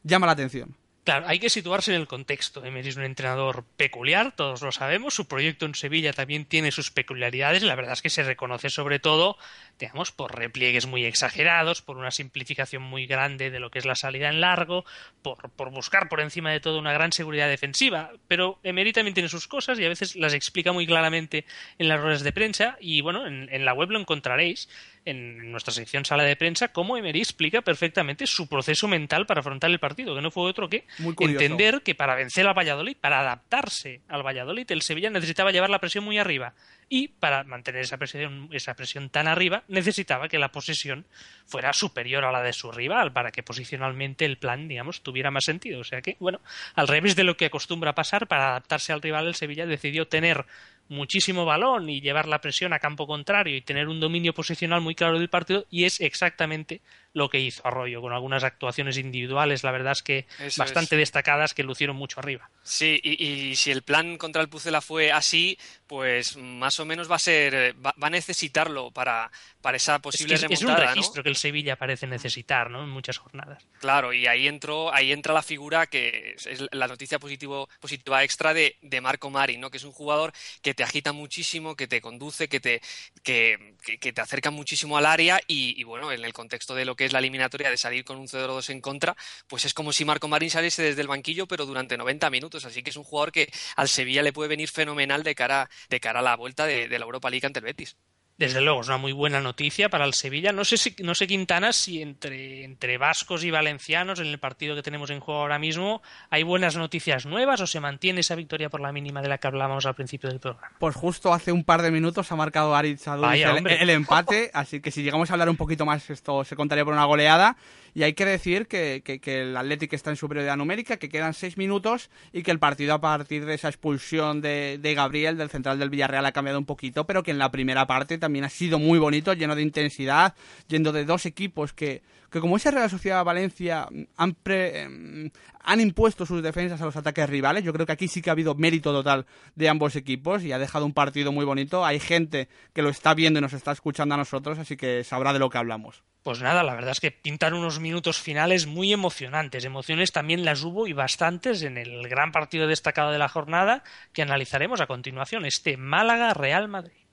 llama la atención. Claro, hay que situarse en el contexto. Emery es un entrenador peculiar, todos lo sabemos. Su proyecto en Sevilla también tiene sus peculiaridades. La verdad es que se reconoce sobre todo, digamos, por repliegues muy exagerados, por una simplificación muy grande de lo que es la salida en largo, por, buscar por encima de todo una gran seguridad defensiva. Pero Emery también tiene sus cosas y a veces las explica muy claramente en las ruedas de prensa. Y bueno, en, en la web lo encontraréis en nuestra sección sala de prensa cómo Emery explica perfectamente su proceso mental para afrontar el partido, que no fue otro que entender que para vencer al Valladolid, para adaptarse al Valladolid, el Sevilla necesitaba llevar la presión muy arriba. Y para mantener esa presión, esa presión tan arriba, necesitaba que la posesión fuera superior a la de su rival, para que posicionalmente el plan, digamos, tuviera más sentido. O sea que, bueno, al revés de lo que acostumbra pasar, para adaptarse al rival, el Sevilla decidió tener muchísimo balón y llevar la presión a campo contrario y tener un dominio posicional muy claro del partido, y es exactamente lo que hizo Arroyo, con algunas actuaciones individuales, la verdad es que Eso bastante destacadas que lucieron mucho arriba. Sí, y, y si el plan contra el Pucela fue así, pues más o menos va a ser, eh, va, va a necesitarlo para, para esa Es, posible que es- es un remontada, ¿no? registro que el Sevilla parece necesitar ¿no? en muchas jornadas. Claro, y ahí entró, ahí entra la figura que es- es la noticia positivo, positiva extra de, de Marco Mari, ¿no? Que es un jugador que te agita muchísimo, que te conduce, que te, que, que- que te acerca muchísimo al área y, y, bueno, en el contexto de lo que es la eliminatoria de salir con un 0-2 en contra, pues es como si Marco Marín saliese desde el banquillo, pero durante 90 minutos. Así que es un jugador que al Sevilla le puede venir fenomenal de cara, de cara a la vuelta de, de la Europa League ante el Betis. Desde luego, es una muy buena noticia para el Sevilla. No sé si, no sé Quintana si entre, entre vascos y valencianos en el partido que tenemos en juego ahora mismo hay buenas noticias nuevas o se mantiene esa victoria por la mínima de la que hablábamos al principio del programa. Pues justo hace un par de minutos ha marcado Aritz el empate, así que si llegamos a hablar un poquito más esto se contaría por una goleada. Y hay que decir que, que, el Athletic está en superioridad numérica, que quedan seis minutos y que el partido a partir de esa expulsión de, de Gabriel, del central del Villarreal, ha cambiado un poquito, pero que en la primera parte también ha sido muy bonito, lleno de intensidad, yendo de dos equipos que que como esa Real Sociedad Valencia han, em, han impuesto sus defensas a los ataques rivales, yo creo que aquí sí que ha habido mérito total de ambos equipos y ha dejado un partido muy bonito. Hay gente que lo está viendo y nos está escuchando a nosotros, así que sabrá de lo que hablamos. Pues nada, la verdad es que pintan unos minutos finales muy emocionantes. Emociones también las hubo y bastantes en el gran partido destacado de la jornada que analizaremos a continuación, este Málaga-Real Madrid.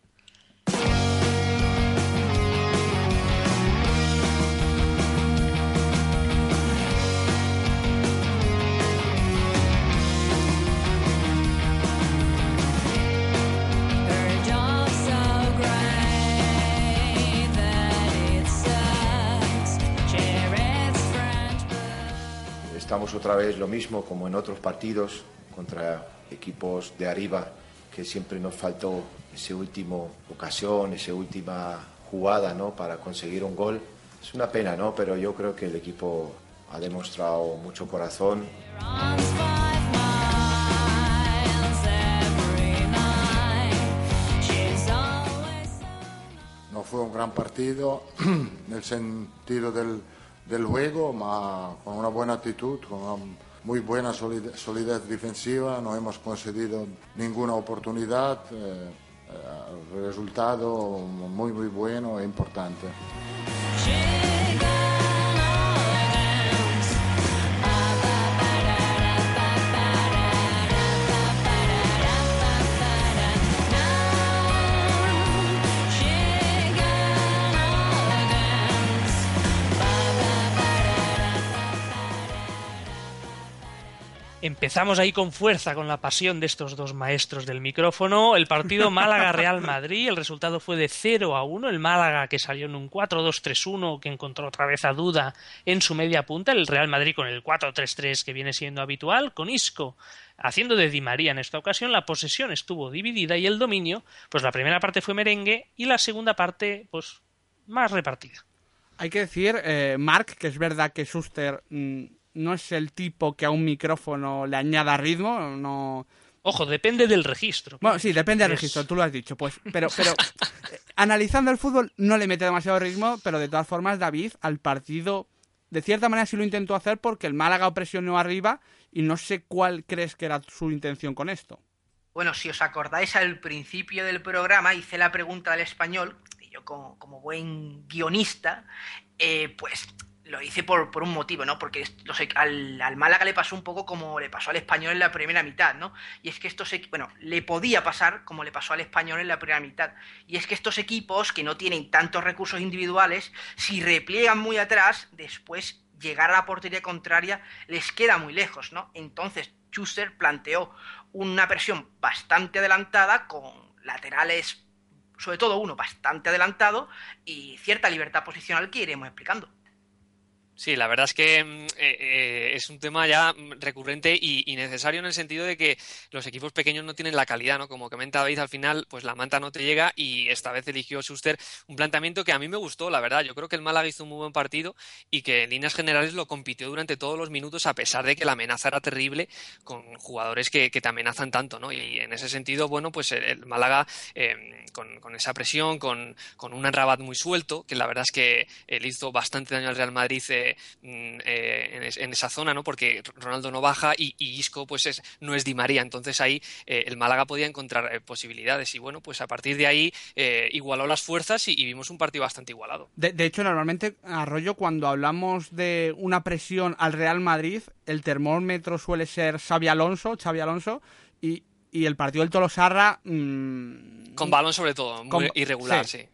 Estamos otra vez lo mismo como en otros partidos contra equipos de arriba que siempre nos faltó esa última ocasión, esa última jugada ¿no? para conseguir un gol. Es una pena, ¿no? pero yo creo que el equipo ha demostrado mucho corazón. No fue un gran partido en el sentido del del juego, ma con una buena actitud, con una muy buena solidez defensiva, no hemos concedido ninguna oportunidad, eh, eh, resultado muy muy bueno e importante. Empezamos ahí con fuerza, con la pasión de estos dos maestros del micrófono. El partido Málaga-Real Madrid, el resultado fue de 0 a 1. El Málaga que salió en un 4-2-3-1, que encontró otra vez a duda en su media punta. El Real Madrid con el 4-3-3 que viene siendo habitual, con Isco haciendo de Di María en esta ocasión. La posesión estuvo dividida y el dominio, pues la primera parte fue merengue y la segunda parte, pues más repartida. Hay que decir, eh, Mark, que es verdad que Schuster. Mm, no es el tipo que a un micrófono le añada ritmo, no... Ojo, depende del registro. Bueno, sí, depende del registro, tú lo has dicho. Pues, pero, pero analizando el fútbol no le mete demasiado ritmo, pero de todas formas David al partido de cierta manera sí lo intentó hacer porque el Málaga presionó arriba y no sé cuál crees que era su intención con esto. Bueno, si os acordáis al principio del programa hice la pregunta del español y yo como, buen guionista, eh, pues lo hice por, por, un motivo, ¿no? Porque al, al, Málaga le pasó un poco como le pasó al español en la primera mitad, ¿no? Y es que estos bueno, le podía pasar como le pasó al español en la primera mitad. Y es que estos equipos que no tienen tantos recursos individuales, si repliegan muy atrás, después llegar a la portería contraria les queda muy lejos, ¿no? Entonces, Schuster planteó una presión bastante adelantada con laterales sobre todo uno bastante adelantado y cierta libertad posicional que iremos explicando. Sí, la verdad es que mm, eh, eh, es un tema ya recurrente y, necesario en el sentido de que los equipos pequeños no tienen la calidad, ¿no? Como comenta David, al final, pues la manta no te llega y esta vez eligió Schuster un planteamiento que a mí me gustó, la verdad. Yo creo que el Málaga hizo un muy buen partido y que en líneas generales lo compitió durante todos los minutos a pesar de que la amenaza era terrible con jugadores que, te amenazan tanto, ¿no? Y en ese sentido, bueno, pues el, Málaga em, con, esa presión, con, un Rabat muy suelto, que la verdad es que él hizo bastante daño al Real Madrid. Eh, Mm, eh, en, esa zona, ¿no? Porque Ronaldo no baja y, Isco pues es, no es Di María, entonces ahí eh, el Málaga podía encontrar eh, posibilidades y bueno, pues a partir de ahí igualó las fuerzas y, vimos un partido bastante igualado. De, hecho, normalmente, Arroyo, cuando hablamos de una presión al Real Madrid, el termómetro suele ser Xavi Alonso, Xavi Alonso, y, el partido del Tolosarra... Mm, con balón sobre todo, muy irregular, sí. Sí.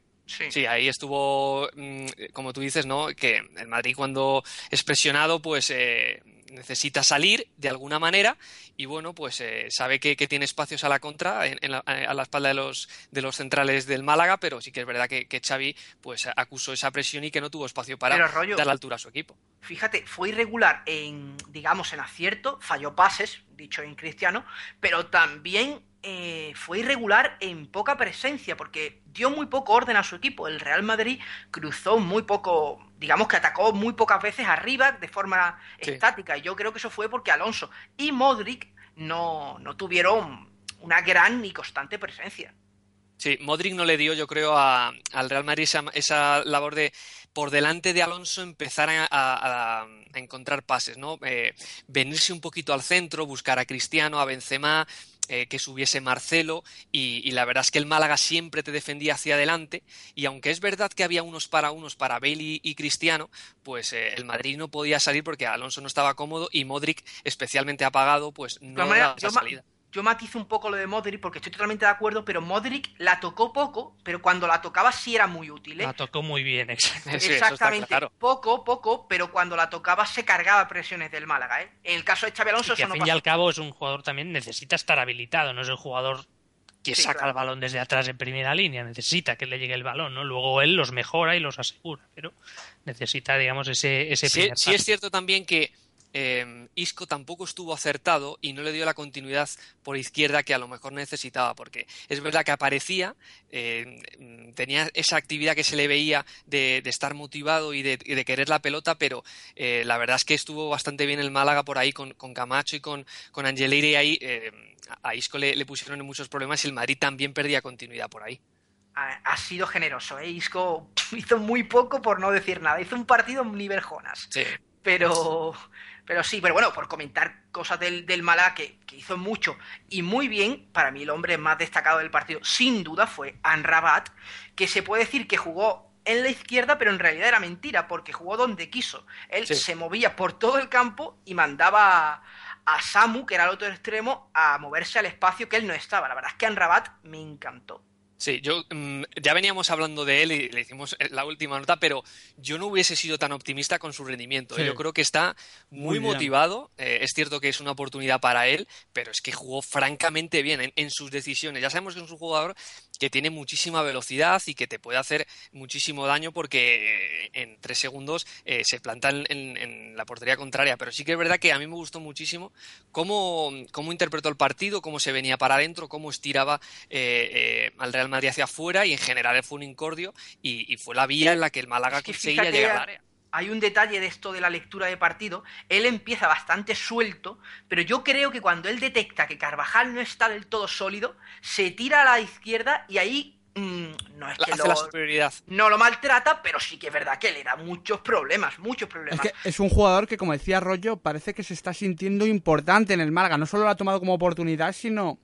Ahí estuvo, mm, como tú dices, ¿no? Que el Madrid cuando es presionado, pues eh, necesita salir de alguna manera y bueno, pues eh, sabe que, tiene espacios a la contra, en, eh, a la espalda de los, de los centrales del Málaga, pero sí que es verdad que, Xavi pues acusó esa presión y que no tuvo espacio para dar la altura a su equipo. Fíjate, fue irregular en, digamos, en acierto, falló pases, dicho en cristiano, pero también eh, fue irregular en poca presencia, porque dio muy poco orden a su equipo. El Real Madrid cruzó muy poco, digamos que atacó muy pocas veces arriba de forma estática. Y yo creo que eso fue porque Alonso y Modric no, no tuvieron una gran y constante presencia. Sí, Modric no le dio, yo creo, al Real Madrid esa, labor de por delante de Alonso empezar a, encontrar pases, ¿no? Eh, venirse un poquito al centro, buscar a Cristiano, a Benzema, eh, que subiese Marcelo y, la verdad es que el Málaga siempre te defendía hacia adelante y aunque es verdad que había unos para unos para Bale y, Cristiano, pues eh, el Madrid no podía salir porque Alonso no estaba cómodo y Modric especialmente apagado pues no daba esa salida yo matizo un poco lo de Modric porque estoy totalmente de acuerdo, pero Modric la tocó poco, pero cuando la tocaba sí era muy útil. ¿eh? La tocó muy bien, exactamente. exactamente. Poco, poco, pero cuando la tocaba se cargaba presiones del Málaga. ¿eh? En el caso de Xavi Alonso, eso no fin y al cabo es un jugador también necesita estar habilitado, no es el jugador que saca el balón desde atrás en primera línea, necesita que le llegue el balón, ¿no? Luego él los mejora y los asegura, pero necesita, digamos, ese, ese sí, sí es cierto también que eh, Isco tampoco estuvo acertado y no le dio la continuidad por izquierda que a lo mejor necesitaba, porque es verdad que aparecía, eh, tenía esa actividad que se le veía de, estar motivado y de, querer la pelota, pero eh, la verdad es que estuvo bastante bien el Málaga por ahí con, Camacho y con, con y ahí eh, a Isco le, pusieron muchos problemas y el Madrid también perdía continuidad por ahí. Ha, sido generoso, ¿eh? Isco hizo muy poco por no decir nada, hizo un partido nivel Jonas. Sí. Pero pero sí, pero bueno, por comentar cosas del, del Málaga que, hizo mucho y muy bien, para mí el hombre más destacado del partido, sin duda, fue Anrabat, que se puede decir que jugó en la izquierda, pero en realidad era mentira, porque jugó donde quiso. Él se movía por todo el campo y mandaba a, Samu, que era el otro extremo, a moverse al espacio que él no estaba. La verdad es que Anrabat me encantó. Sí, yo mm, ya veníamos hablando de él y le hicimos eh, la última nota, pero yo no hubiese sido tan optimista con su rendimiento. Yo creo que está muy, motivado. Eh, es cierto que es una oportunidad para él, pero es que jugó francamente bien en, sus decisiones. Ya sabemos que es un jugador que tiene muchísima velocidad y que te puede hacer muchísimo daño porque eh, en tres segundos se planta en, la portería contraria. Pero sí que es verdad que a mí me gustó muchísimo cómo, cómo interpretó el partido, cómo se venía para adentro, cómo estiraba al Real Madrid hacia afuera y en general fue un incordio y, fue la vía en la que el Málaga conseguía llegar al área hay un detalle de esto de la lectura de partido. Él empieza bastante suelto, pero yo creo que cuando él detecta que Carvajal no está del todo sólido, se tira a la izquierda y ahí mm, no es que lo, superioridad. no lo maltrata, pero sí que es verdad que le da muchos problemas, muchos problemas. Es que es un jugador que, como decía Rollo, parece que se está sintiendo importante en el Málaga. No solo lo ha tomado como oportunidad, sino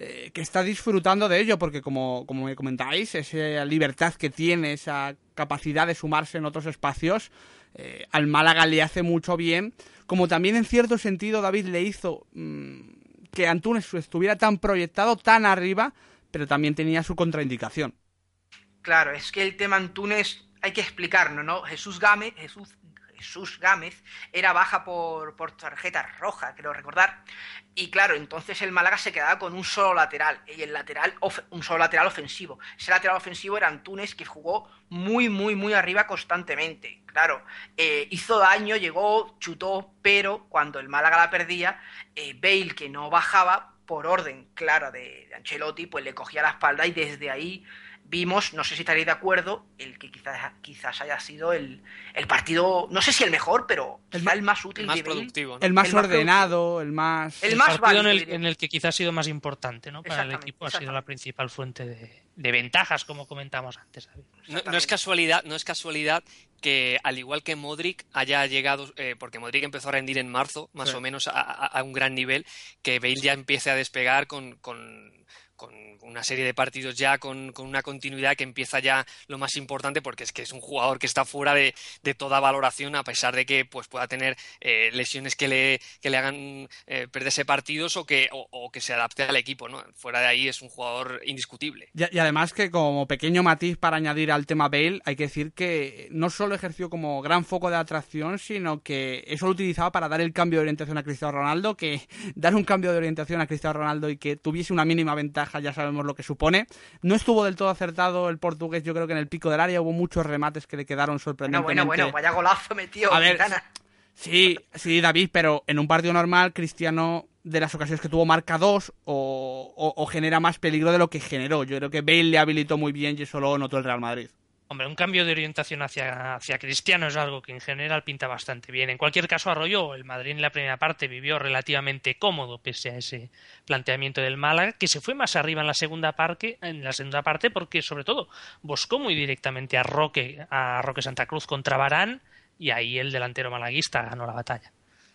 eh, que está disfrutando de ello, porque como, como me comentáis, esa libertad que tiene, esa capacidad de sumarse en otros espacios, eh, al Málaga le hace mucho bien, como también en cierto sentido David le hizo mm, que Antunes estuviera tan proyectado, tan arriba, pero también tenía su contraindicación. Claro, es que el tema Antunes hay que explicarlo, ¿no? Jesús Gámez, Jesús Jesús Gámez era baja por, tarjeta roja, creo recordar. Y claro, entonces el Málaga se quedaba con un solo lateral, y el lateral, un solo lateral ofensivo. Ese lateral ofensivo era Antunes, que jugó muy, muy, muy arriba constantemente. Claro, eh, hizo daño, llegó, chutó, pero cuando el Málaga la perdía, eh, Bale, que no bajaba, por orden clara de, de Ancelotti, pues le cogía la espalda y desde ahí vimos, no sé si estaréis de acuerdo, el que quizás, quizás haya sido el, partido, no sé si el mejor, pero el, más útil, el más productivo, el más ordenado, el más... El, más partido en, el, que quizás ha sido más importante ¿no? para el equipo, ha sido la principal fuente de, ventajas, como comentamos antes. No, es casualidad, no es casualidad que al igual que Modric haya llegado, eh, porque Modric empezó a rendir en marzo, más o menos a, un gran nivel, que Bale ya empiece a despegar con, con con una serie de partidos ya con, una continuidad que empieza ya lo más importante porque es que es un jugador que está fuera de, toda valoración a pesar de que pues pueda tener eh, lesiones que le, que le hagan eh, perderse partidos o que, o, que se adapte al equipo ¿no? fuera de ahí es un jugador indiscutible y, y, además que como pequeño matiz para añadir al tema Bale hay que decir que no solo ejerció como gran foco de atracción sino que eso lo utilizaba para dar el cambio de orientación a Cristiano Ronaldo que dar un cambio de orientación a Cristiano Ronaldo y que tuviese una mínima ventaja ya sabemos lo que supone. No estuvo del todo acertado el portugués, yo creo que en el pico del área hubo muchos remates que le quedaron sorprendentes. Bueno, bueno, bueno, vaya golazo metió. A ver, Sí, sí, David, pero en un partido normal, Cristiano, de las ocasiones que tuvo, marca dos o, o genera más peligro de lo que generó. Yo creo que Bale le habilitó muy bien y eso lo notó el Real Madrid. Hombre, un cambio de orientación hacia, hacia Cristiano es algo que en general pinta bastante bien. En cualquier caso, Arroyo, el Madrid en la primera parte vivió relativamente cómodo pese a ese planteamiento del Málaga, que se fue más arriba en la segunda parte, en la segunda parte porque sobre todo buscó muy directamente a Roque, a Roque Santa Cruz contra Barán y ahí el delantero malaguista ganó la batalla.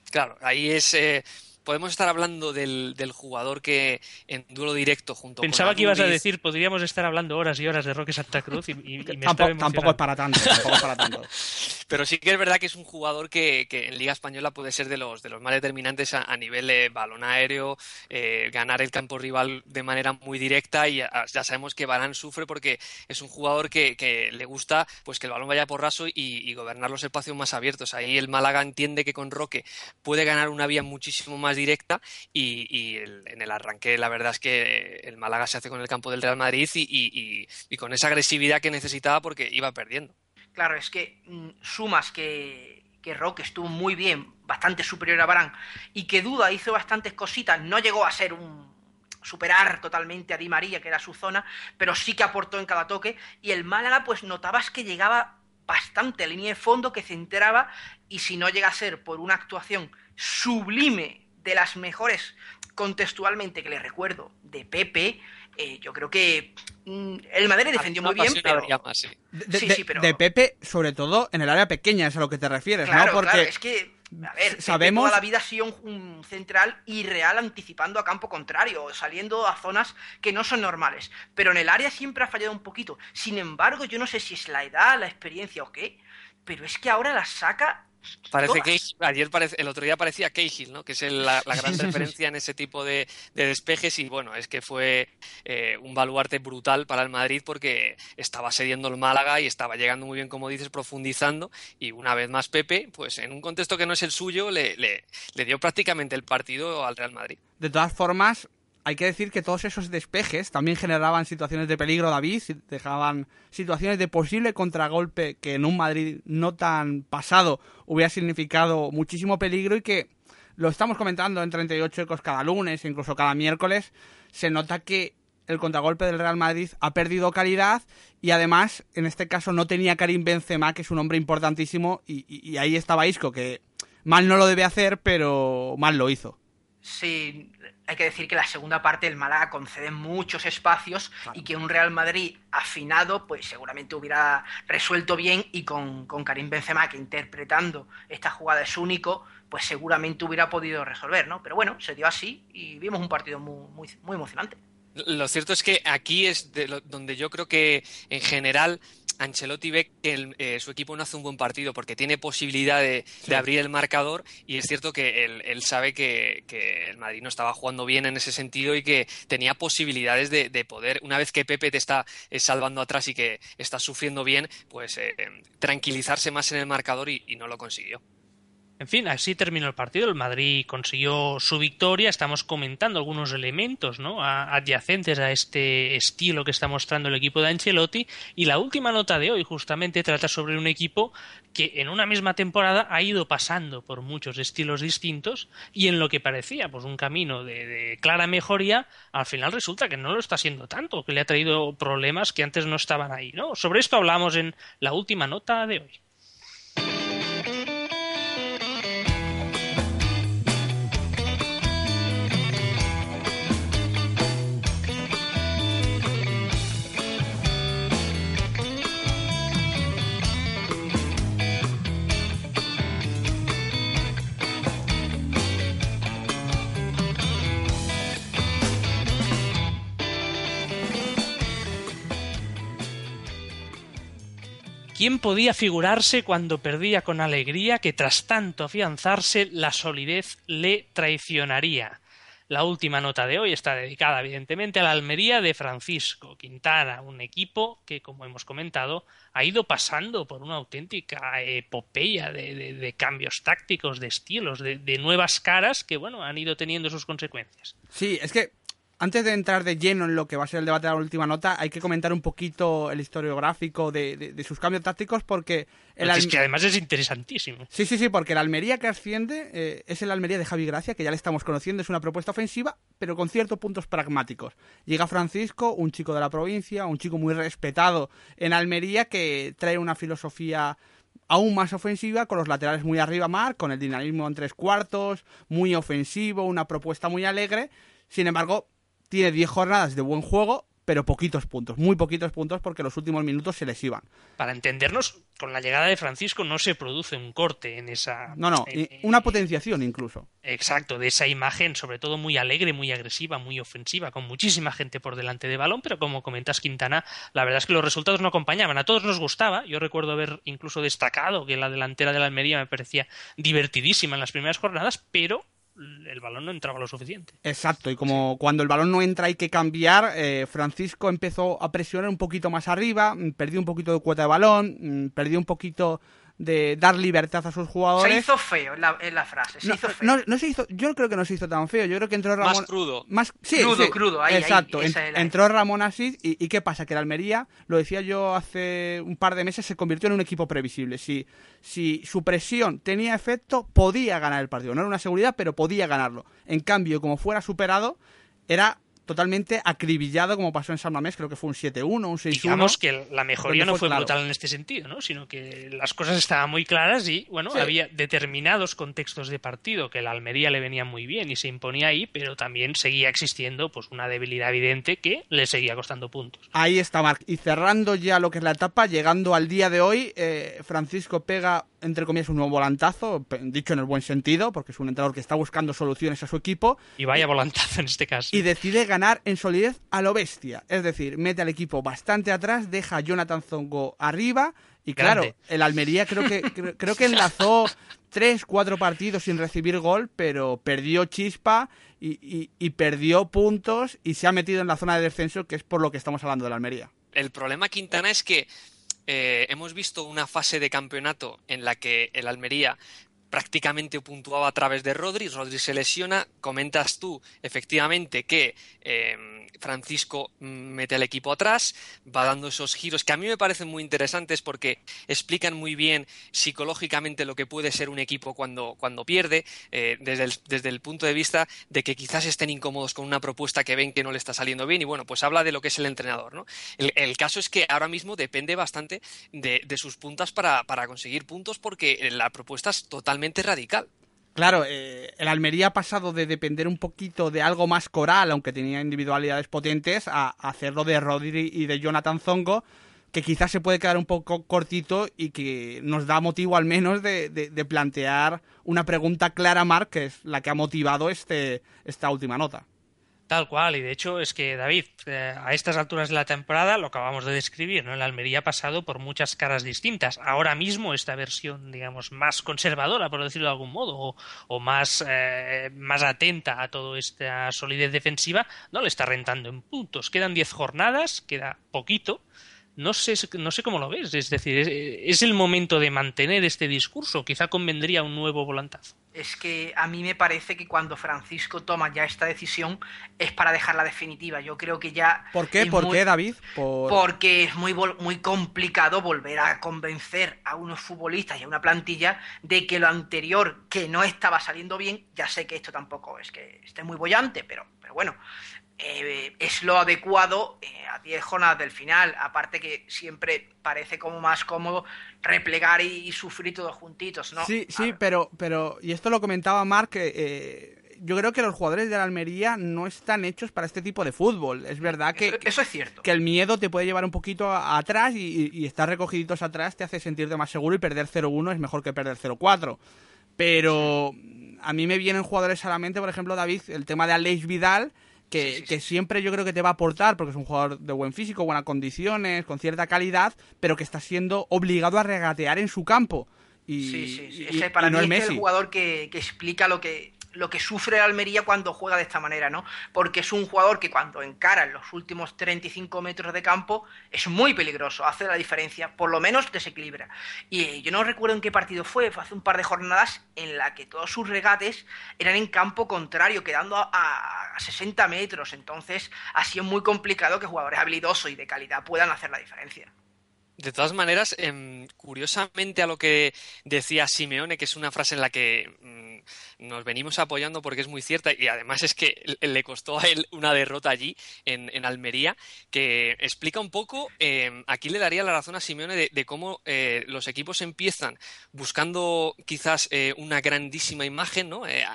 Claro, ahí es eh, podemos estar hablando del, del, jugador que en duelo directo junto Pensaba que ibas a decir, podríamos estar hablando horas y horas de Roque Santa Cruz y, y, me tampoco, tampoco, es para tanto, tampoco es para tanto. Pero sí que es verdad que es un jugador que, en Liga Española puede ser de los, de los más determinantes a, nivel de balón aéreo, eh, ganar el campo rival de manera muy directa y ya, sabemos que Barán sufre porque es un jugador que, le gusta pues que el balón vaya por raso y, gobernar los espacios más abiertos. Ahí el Málaga entiende que con Roque puede ganar una vía muchísimo más directa y, en el arranque la verdad es que el Málaga se hace con el campo del Real Madrid y con esa agresividad que necesitaba porque iba perdiendo. Claro, es que mmm, sumas que, que Roque estuvo muy bien, bastante superior a Barán, y que Duda hizo bastantes cositas, no llegó a ser un superar totalmente a Di María, que era su zona, pero sí que aportó en cada toque, y el Málaga pues notabas que llegaba bastante a línea de fondo, que centraba, y si no llega a ser por una actuación sublime de las mejores contextualmente que le recuerdo de Pepe, eh, yo creo que mm, el Madrid defendió muy bien, pero... Más, sí. De, sí, sí, pero... de, Pepe, sobre todo en el área pequeña, es a lo que te refieres, claro, ¿no? Porque claro, es que, a ver, sabemos... Pepe toda la vida ha sido un, un, central irreal anticipando a campo contrario, saliendo a zonas que no son normales. Pero en el área siempre ha fallado un poquito. Sin embargo, yo no sé si es la edad, la experiencia o qué, pero es que ahora la saca Parece que ayer parece, el otro día parecía Cahill, ¿no? Que es el, la, la, gran referencia en ese tipo de, de, despejes y bueno, es que fue eh, un baluarte brutal para el Madrid porque estaba sediendo el Málaga y estaba llegando muy bien, como dices, profundizando y una vez más Pepe, pues en un contexto que no es el suyo, le, le, le dio prácticamente el partido al Real Madrid. De todas formas, hay que decir que todos esos despejes también generaban situaciones de peligro, David, dejaban situaciones de posible contragolpe que en un Madrid no tan pasado hubiera significado muchísimo peligro y que lo estamos comentando en 38 ecos cada lunes, incluso cada miércoles, se nota que el contragolpe del Real Madrid ha perdido calidad y además, en este caso, no tenía Karim Benzema, que es un hombre importantísimo, y, y, y ahí estaba Isco, que mal no lo debe hacer, pero mal lo hizo. Sí, hay que decir que la segunda parte el Málaga concede muchos espacios claro. y que un Real Madrid afinado pues seguramente hubiera resuelto bien y con, con, Karim Benzema que interpretando esta jugada es único pues seguramente hubiera podido resolver, ¿no? Pero bueno, se dio así y vimos un partido muy, muy, muy emocionante. Lo cierto es que aquí es de lo, donde yo creo que en general Ancelotti ve que el, eh, su equipo no hace un buen partido porque tiene posibilidad de, sí. de abrir el marcador y es cierto que él, él sabe que, que, el Madrid no estaba jugando bien en ese sentido y que tenía posibilidades de, de poder, una vez que Pepe te está eh, salvando atrás y que está sufriendo bien, pues eh, tranquilizarse más en el marcador y, y no lo consiguió. En fin, así terminó el partido. El Madrid consiguió su victoria. Estamos comentando algunos elementos ¿no? adyacentes a este estilo que está mostrando el equipo de Ancelotti. Y la última nota de hoy justamente trata sobre un equipo que en una misma temporada ha ido pasando por muchos estilos distintos y en lo que parecía pues un camino de, de clara mejoría, al final resulta que no lo está siendo tanto, que le ha traído problemas que antes no estaban ahí. ¿no? Sobre esto hablamos en la última nota de hoy. ¿Quién podía figurarse cuando perdía con alegría que tras tanto afianzarse la solidez le traicionaría? La última nota de hoy está dedicada evidentemente a la Almería de Francisco Quintana, un equipo que, como hemos comentado, ha ido pasando por una auténtica epopeya de, cambios tácticos, de estilos, de, de, nuevas caras que, bueno, han ido teniendo sus consecuencias. Sí, es que antes de entrar de lleno en lo que va a ser el debate de la última nota, hay que comentar un poquito el historiográfico de, sus cambios tácticos porque... El es que además es interesantísimo. Sí, sí, sí, porque el Almería que asciende eh, es el Almería de Javi Gracia, que ya le estamos conociendo, es una propuesta ofensiva, pero con ciertos puntos pragmáticos. Llega Francisco, un chico de la provincia, un chico muy respetado en Almería, que trae una filosofía aún más ofensiva, con los laterales muy arriba mar, con el dinamismo en tres cuartos, muy ofensivo, una propuesta muy alegre. Sin embargo, tiene 10 jornadas de buen juego, pero poquitos puntos, muy poquitos puntos porque los últimos minutos se les iban. Para entendernos, con la llegada de Francisco no se produce un corte en esa... No, no, una potenciación incluso. Exacto, de esa imagen, sobre todo muy alegre, muy agresiva, muy ofensiva, con muchísima gente por delante de balón, pero como comentas Quintana, la verdad es que los resultados no acompañaban. A todos nos gustaba, yo recuerdo haber incluso destacado que la delantera de la Almería me parecía divertidísima en las primeras jornadas, pero el balón no entraba lo suficiente. Exacto, y como cuando el balón no entra hay que cambiar, eh, Francisco empezó a presionar un poquito más arriba, mm, perdió un poquito de cuota de balón, mm, perdió un poquito de dar libertad a sus jugadores. Se hizo feo en la, frase. Se no, hizo feo. No, se hizo, yo creo que no se hizo tan feo. Yo creo que entró Ramón. Más crudo. Más, sí, crudo, crudo. Ahí, exacto. entró Ramón así. Y, qué pasa? Que el Almería, lo decía yo hace un par de meses, se convirtió en un equipo previsible. Si, si su presión tenía efecto, podía ganar el partido. No era una seguridad, pero podía ganarlo. En cambio, como fuera superado, era totalmente acribillado como pasó en San Mamés, creo que fue un 7-1, un 6-1. Digamos que la mejoría no fue brutal en este sentido, ¿no? sino que las cosas estaban muy claras y bueno, había determinados contextos de partido que la Almería le venía muy bien y se imponía ahí, pero también seguía existiendo pues una debilidad evidente que le seguía costando puntos. Ahí está, Marc. Y cerrando ya lo que es la etapa, llegando al día de hoy, eh, Francisco pega entre comillas, un nuevo volantazo, dicho en el buen sentido, porque es un entrenador que está buscando soluciones a su equipo. Y vaya volantazo en este caso. Y decide ganar en solidez a lo bestia. Es decir, mete al equipo bastante atrás, deja a Jonathan Zongo arriba. Y claro, el Almería creo que, creo, que enlazó tres, cuatro partidos sin recibir gol, pero perdió chispa y, y perdió puntos y se ha metido en la zona de descenso, que es por lo que estamos hablando del Almería. El problema, Quintana, es que eh, hemos visto una fase de campeonato en la que el Almería prácticamente puntuaba a través de Rodri, Rodri se lesiona, comentas tú efectivamente que eh, Francisco mete al equipo atrás, va dando esos giros que a mí me parecen muy interesantes porque explican muy bien psicológicamente lo que puede ser un equipo cuando, cuando pierde, eh, desde, el, desde, el, punto de vista de que quizás estén incómodos con una propuesta que ven que no le está saliendo bien y bueno, pues habla de lo que es el entrenador. ¿no? El, caso es que ahora mismo depende bastante de, sus puntas para, para conseguir puntos porque la propuesta es totalmente radical. Claro, eh, el Almería ha pasado de depender un poquito de algo más coral, aunque tenía individualidades potentes, a, hacerlo de Rodri y de Jonathan Zongo, que quizás se puede quedar un poco cortito y que nos da motivo al menos de, de, plantear una pregunta clara, Mark, que es la que ha motivado este, esta última nota. Tal cual, y de hecho es que David, eh, a estas alturas de la temporada lo acabamos de describir, ¿no? El Almería ha pasado por muchas caras distintas. Ahora mismo esta versión, digamos, más conservadora, por decirlo de algún modo, o, más, eh, más atenta a toda esta solidez defensiva, no le está rentando en puntos. Quedan 10 jornadas, queda poquito, no sé, no sé cómo lo ves. Es decir, es, el momento de mantener este discurso. Quizá convendría un nuevo volantazo. Es que a mí me parece que cuando Francisco toma ya esta decisión es para dejarla definitiva. Yo creo que ya. ¿Por qué? ¿Por qué, David? Porque es muy, muy complicado volver a convencer a unos futbolistas y a una plantilla de que lo anterior, que no estaba saliendo bien, ya sé que esto tampoco es que esté muy bollante, pero, pero bueno, eh, es lo adecuado eh, a 10 jornadas del final. Aparte que siempre parece como más cómodo replegar y, sufrir todos juntitos, ¿no? Sí, sí, pero, pero, y esto lo comentaba Mark, eh, yo creo que los jugadores de la Almería no están hechos para este tipo de fútbol. Es verdad que... Eso, es cierto. Que el miedo te puede llevar un poquito atrás y, estar recogiditos atrás te hace sentirte más seguro y perder 0-1 es mejor que perder 0-4. Pero a mí me vienen jugadores a la mente, por ejemplo, David, el tema de Aleix Vidal que, siempre yo creo que te va a aportar, porque es un jugador de buen físico, buenas condiciones, con cierta calidad, pero que está siendo obligado a regatear en su campo. Y, sí, sí, sí. para mí es el jugador que, explica lo que lo que sufre el Almería cuando juega de esta manera, ¿no? Porque es un jugador que cuando encara en los últimos 35 metros de campo es muy peligroso, hace la diferencia, por lo menos desequilibra. Y yo no recuerdo en qué partido fue, fue hace un par de jornadas en la que todos sus regates eran en campo contrario, quedando a, 60 metros. Entonces ha sido muy complicado que jugadores habilidosos y de calidad puedan hacer la diferencia. De todas maneras, em, curiosamente a lo que decía Simeone, que es una frase en la que mm, nos venimos apoyando porque es muy cierta y además es que le costó a él una derrota allí en, Almería, que explica un poco, em, aquí le daría la razón a Simeone de, cómo eh, los equipos empiezan buscando quizás eh, una grandísima imagen, ¿no? Eh,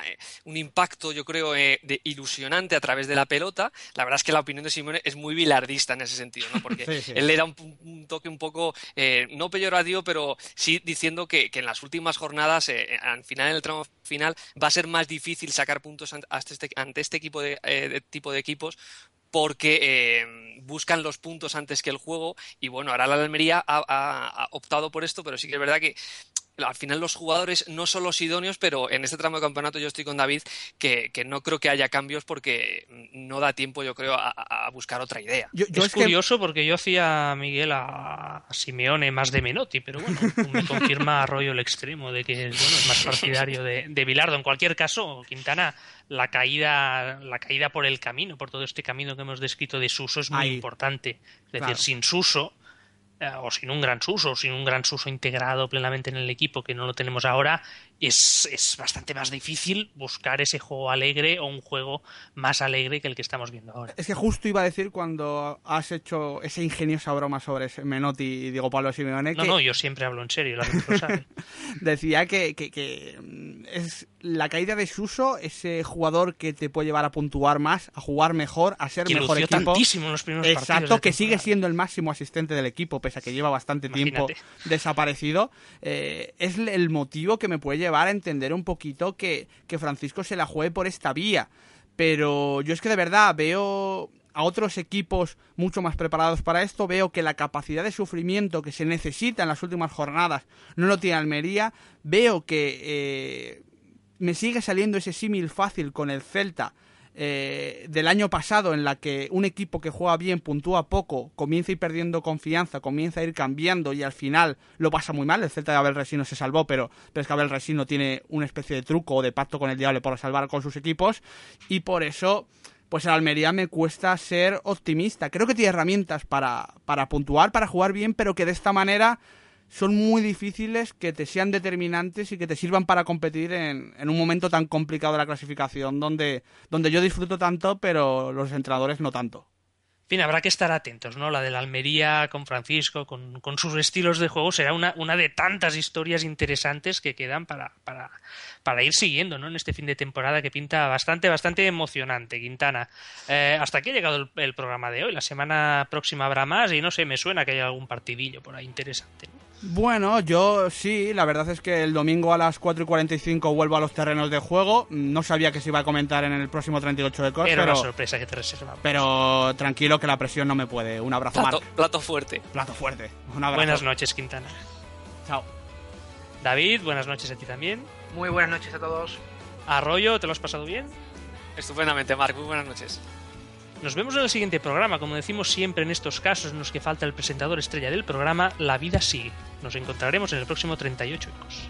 un impacto, yo creo, de ilusionante a través de la pelota. La verdad es que la opinión de Simeone es muy bilardista en ese sentido, ¿no? porque él le da un, un toque un poco eh, no peyorativo, pero sí diciendo que, en las últimas jornadas, eh, al final, en el tramo final, va a ser más difícil sacar puntos ante este, este equipo de, eh, tipo de equipos porque buscan los puntos antes que el juego y bueno, ahora la Almería ha, optado por esto, pero sí que es verdad que al final los jugadores no son los idóneos, pero en este tramo de campeonato yo estoy con David que, no creo que haya cambios porque no da tiempo, yo creo, a, buscar otra idea. es, curioso porque yo hacía, Miguel, a, Simeone más de Menotti, pero bueno, me confirma Arroyo el extremo de que bueno, es más partidario de, de Bilardo. En cualquier caso, Quintana, la caída, la caída por el camino, por todo este camino que hemos descrito de Suso es muy importante. Es decir, sin Suso o sin un gran Suso, sin un gran Suso integrado plenamente en el equipo, que no lo tenemos ahora, es, es, bastante más difícil buscar ese juego alegre o un juego más alegre que el que estamos viendo ahora. Es que justo iba a decir cuando has hecho esa ingeniosa broma sobre Menotti y Diego Pablo Simeone. No, no, yo siempre hablo en serio, la lo sabe. Decía que, que, que, es la caída de Suso, ese jugador que te puede llevar a puntuar más, a jugar mejor, a ser mejor equipo. tantísimo en los primeros Exacto, que sigue siendo el máximo asistente del equipo, pese a que lleva bastante tiempo desaparecido. Eh, es el motivo que me puede llevar a entender un poquito que, que Francisco se la juegue por esta vía. Pero yo es que de verdad veo a otros equipos mucho más preparados para esto. Veo que la capacidad de sufrimiento que se necesita en las últimas jornadas no lo tiene Almería. Veo que eh, me sigue saliendo ese símil fácil con el Celta eh, del año pasado en la que un equipo que juega bien puntúa poco, comienza a ir perdiendo confianza, comienza a ir cambiando y al final lo pasa muy mal. El Celta de Abel Resino se salvó, pero, pero es que Abel Resino tiene una especie de truco o de pacto con el diablo para salvar con sus equipos y por eso pues en Almería me cuesta ser optimista. Creo que tiene herramientas para, para puntuar, para jugar bien, pero que de esta manera son muy difíciles que te sean determinantes y que te sirvan para competir en, en, un momento tan complicado de la clasificación donde, donde yo disfruto tanto pero los entrenadores no tanto. En fin, habrá que estar atentos, ¿no? La de la Almería con Francisco, con, con sus estilos de juego, será una, una, de tantas historias interesantes que quedan para, para, para, ir siguiendo, ¿no? En este fin de temporada que pinta bastante, bastante emocionante, Quintana. Eh, hasta aquí ha llegado el, el, programa de hoy. La semana próxima habrá más y no sé, me suena que hay algún partidillo por ahí interesante. Bueno, yo sí, la verdad es que el domingo a las 4 y 45 vuelvo a los terrenos de juego. No sabía que se iba a comentar en el próximo 38 de COS, Era pero, una sorpresa que te reservaba. Pero tranquilo que la presión no me puede. Un abrazo, plato, Plato fuerte. Plato fuerte. Buenas noches, Quintana. Chao. David, buenas noches a ti también. Muy buenas noches a todos. Arroyo, ¿te lo has pasado bien? Estupendamente, Marc. Muy buenas noches. Nos vemos en el siguiente programa. Como decimos siempre en estos casos en los que falta el presentador estrella del programa, la vida sigue. Nos encontraremos en el próximo 38 Ecos.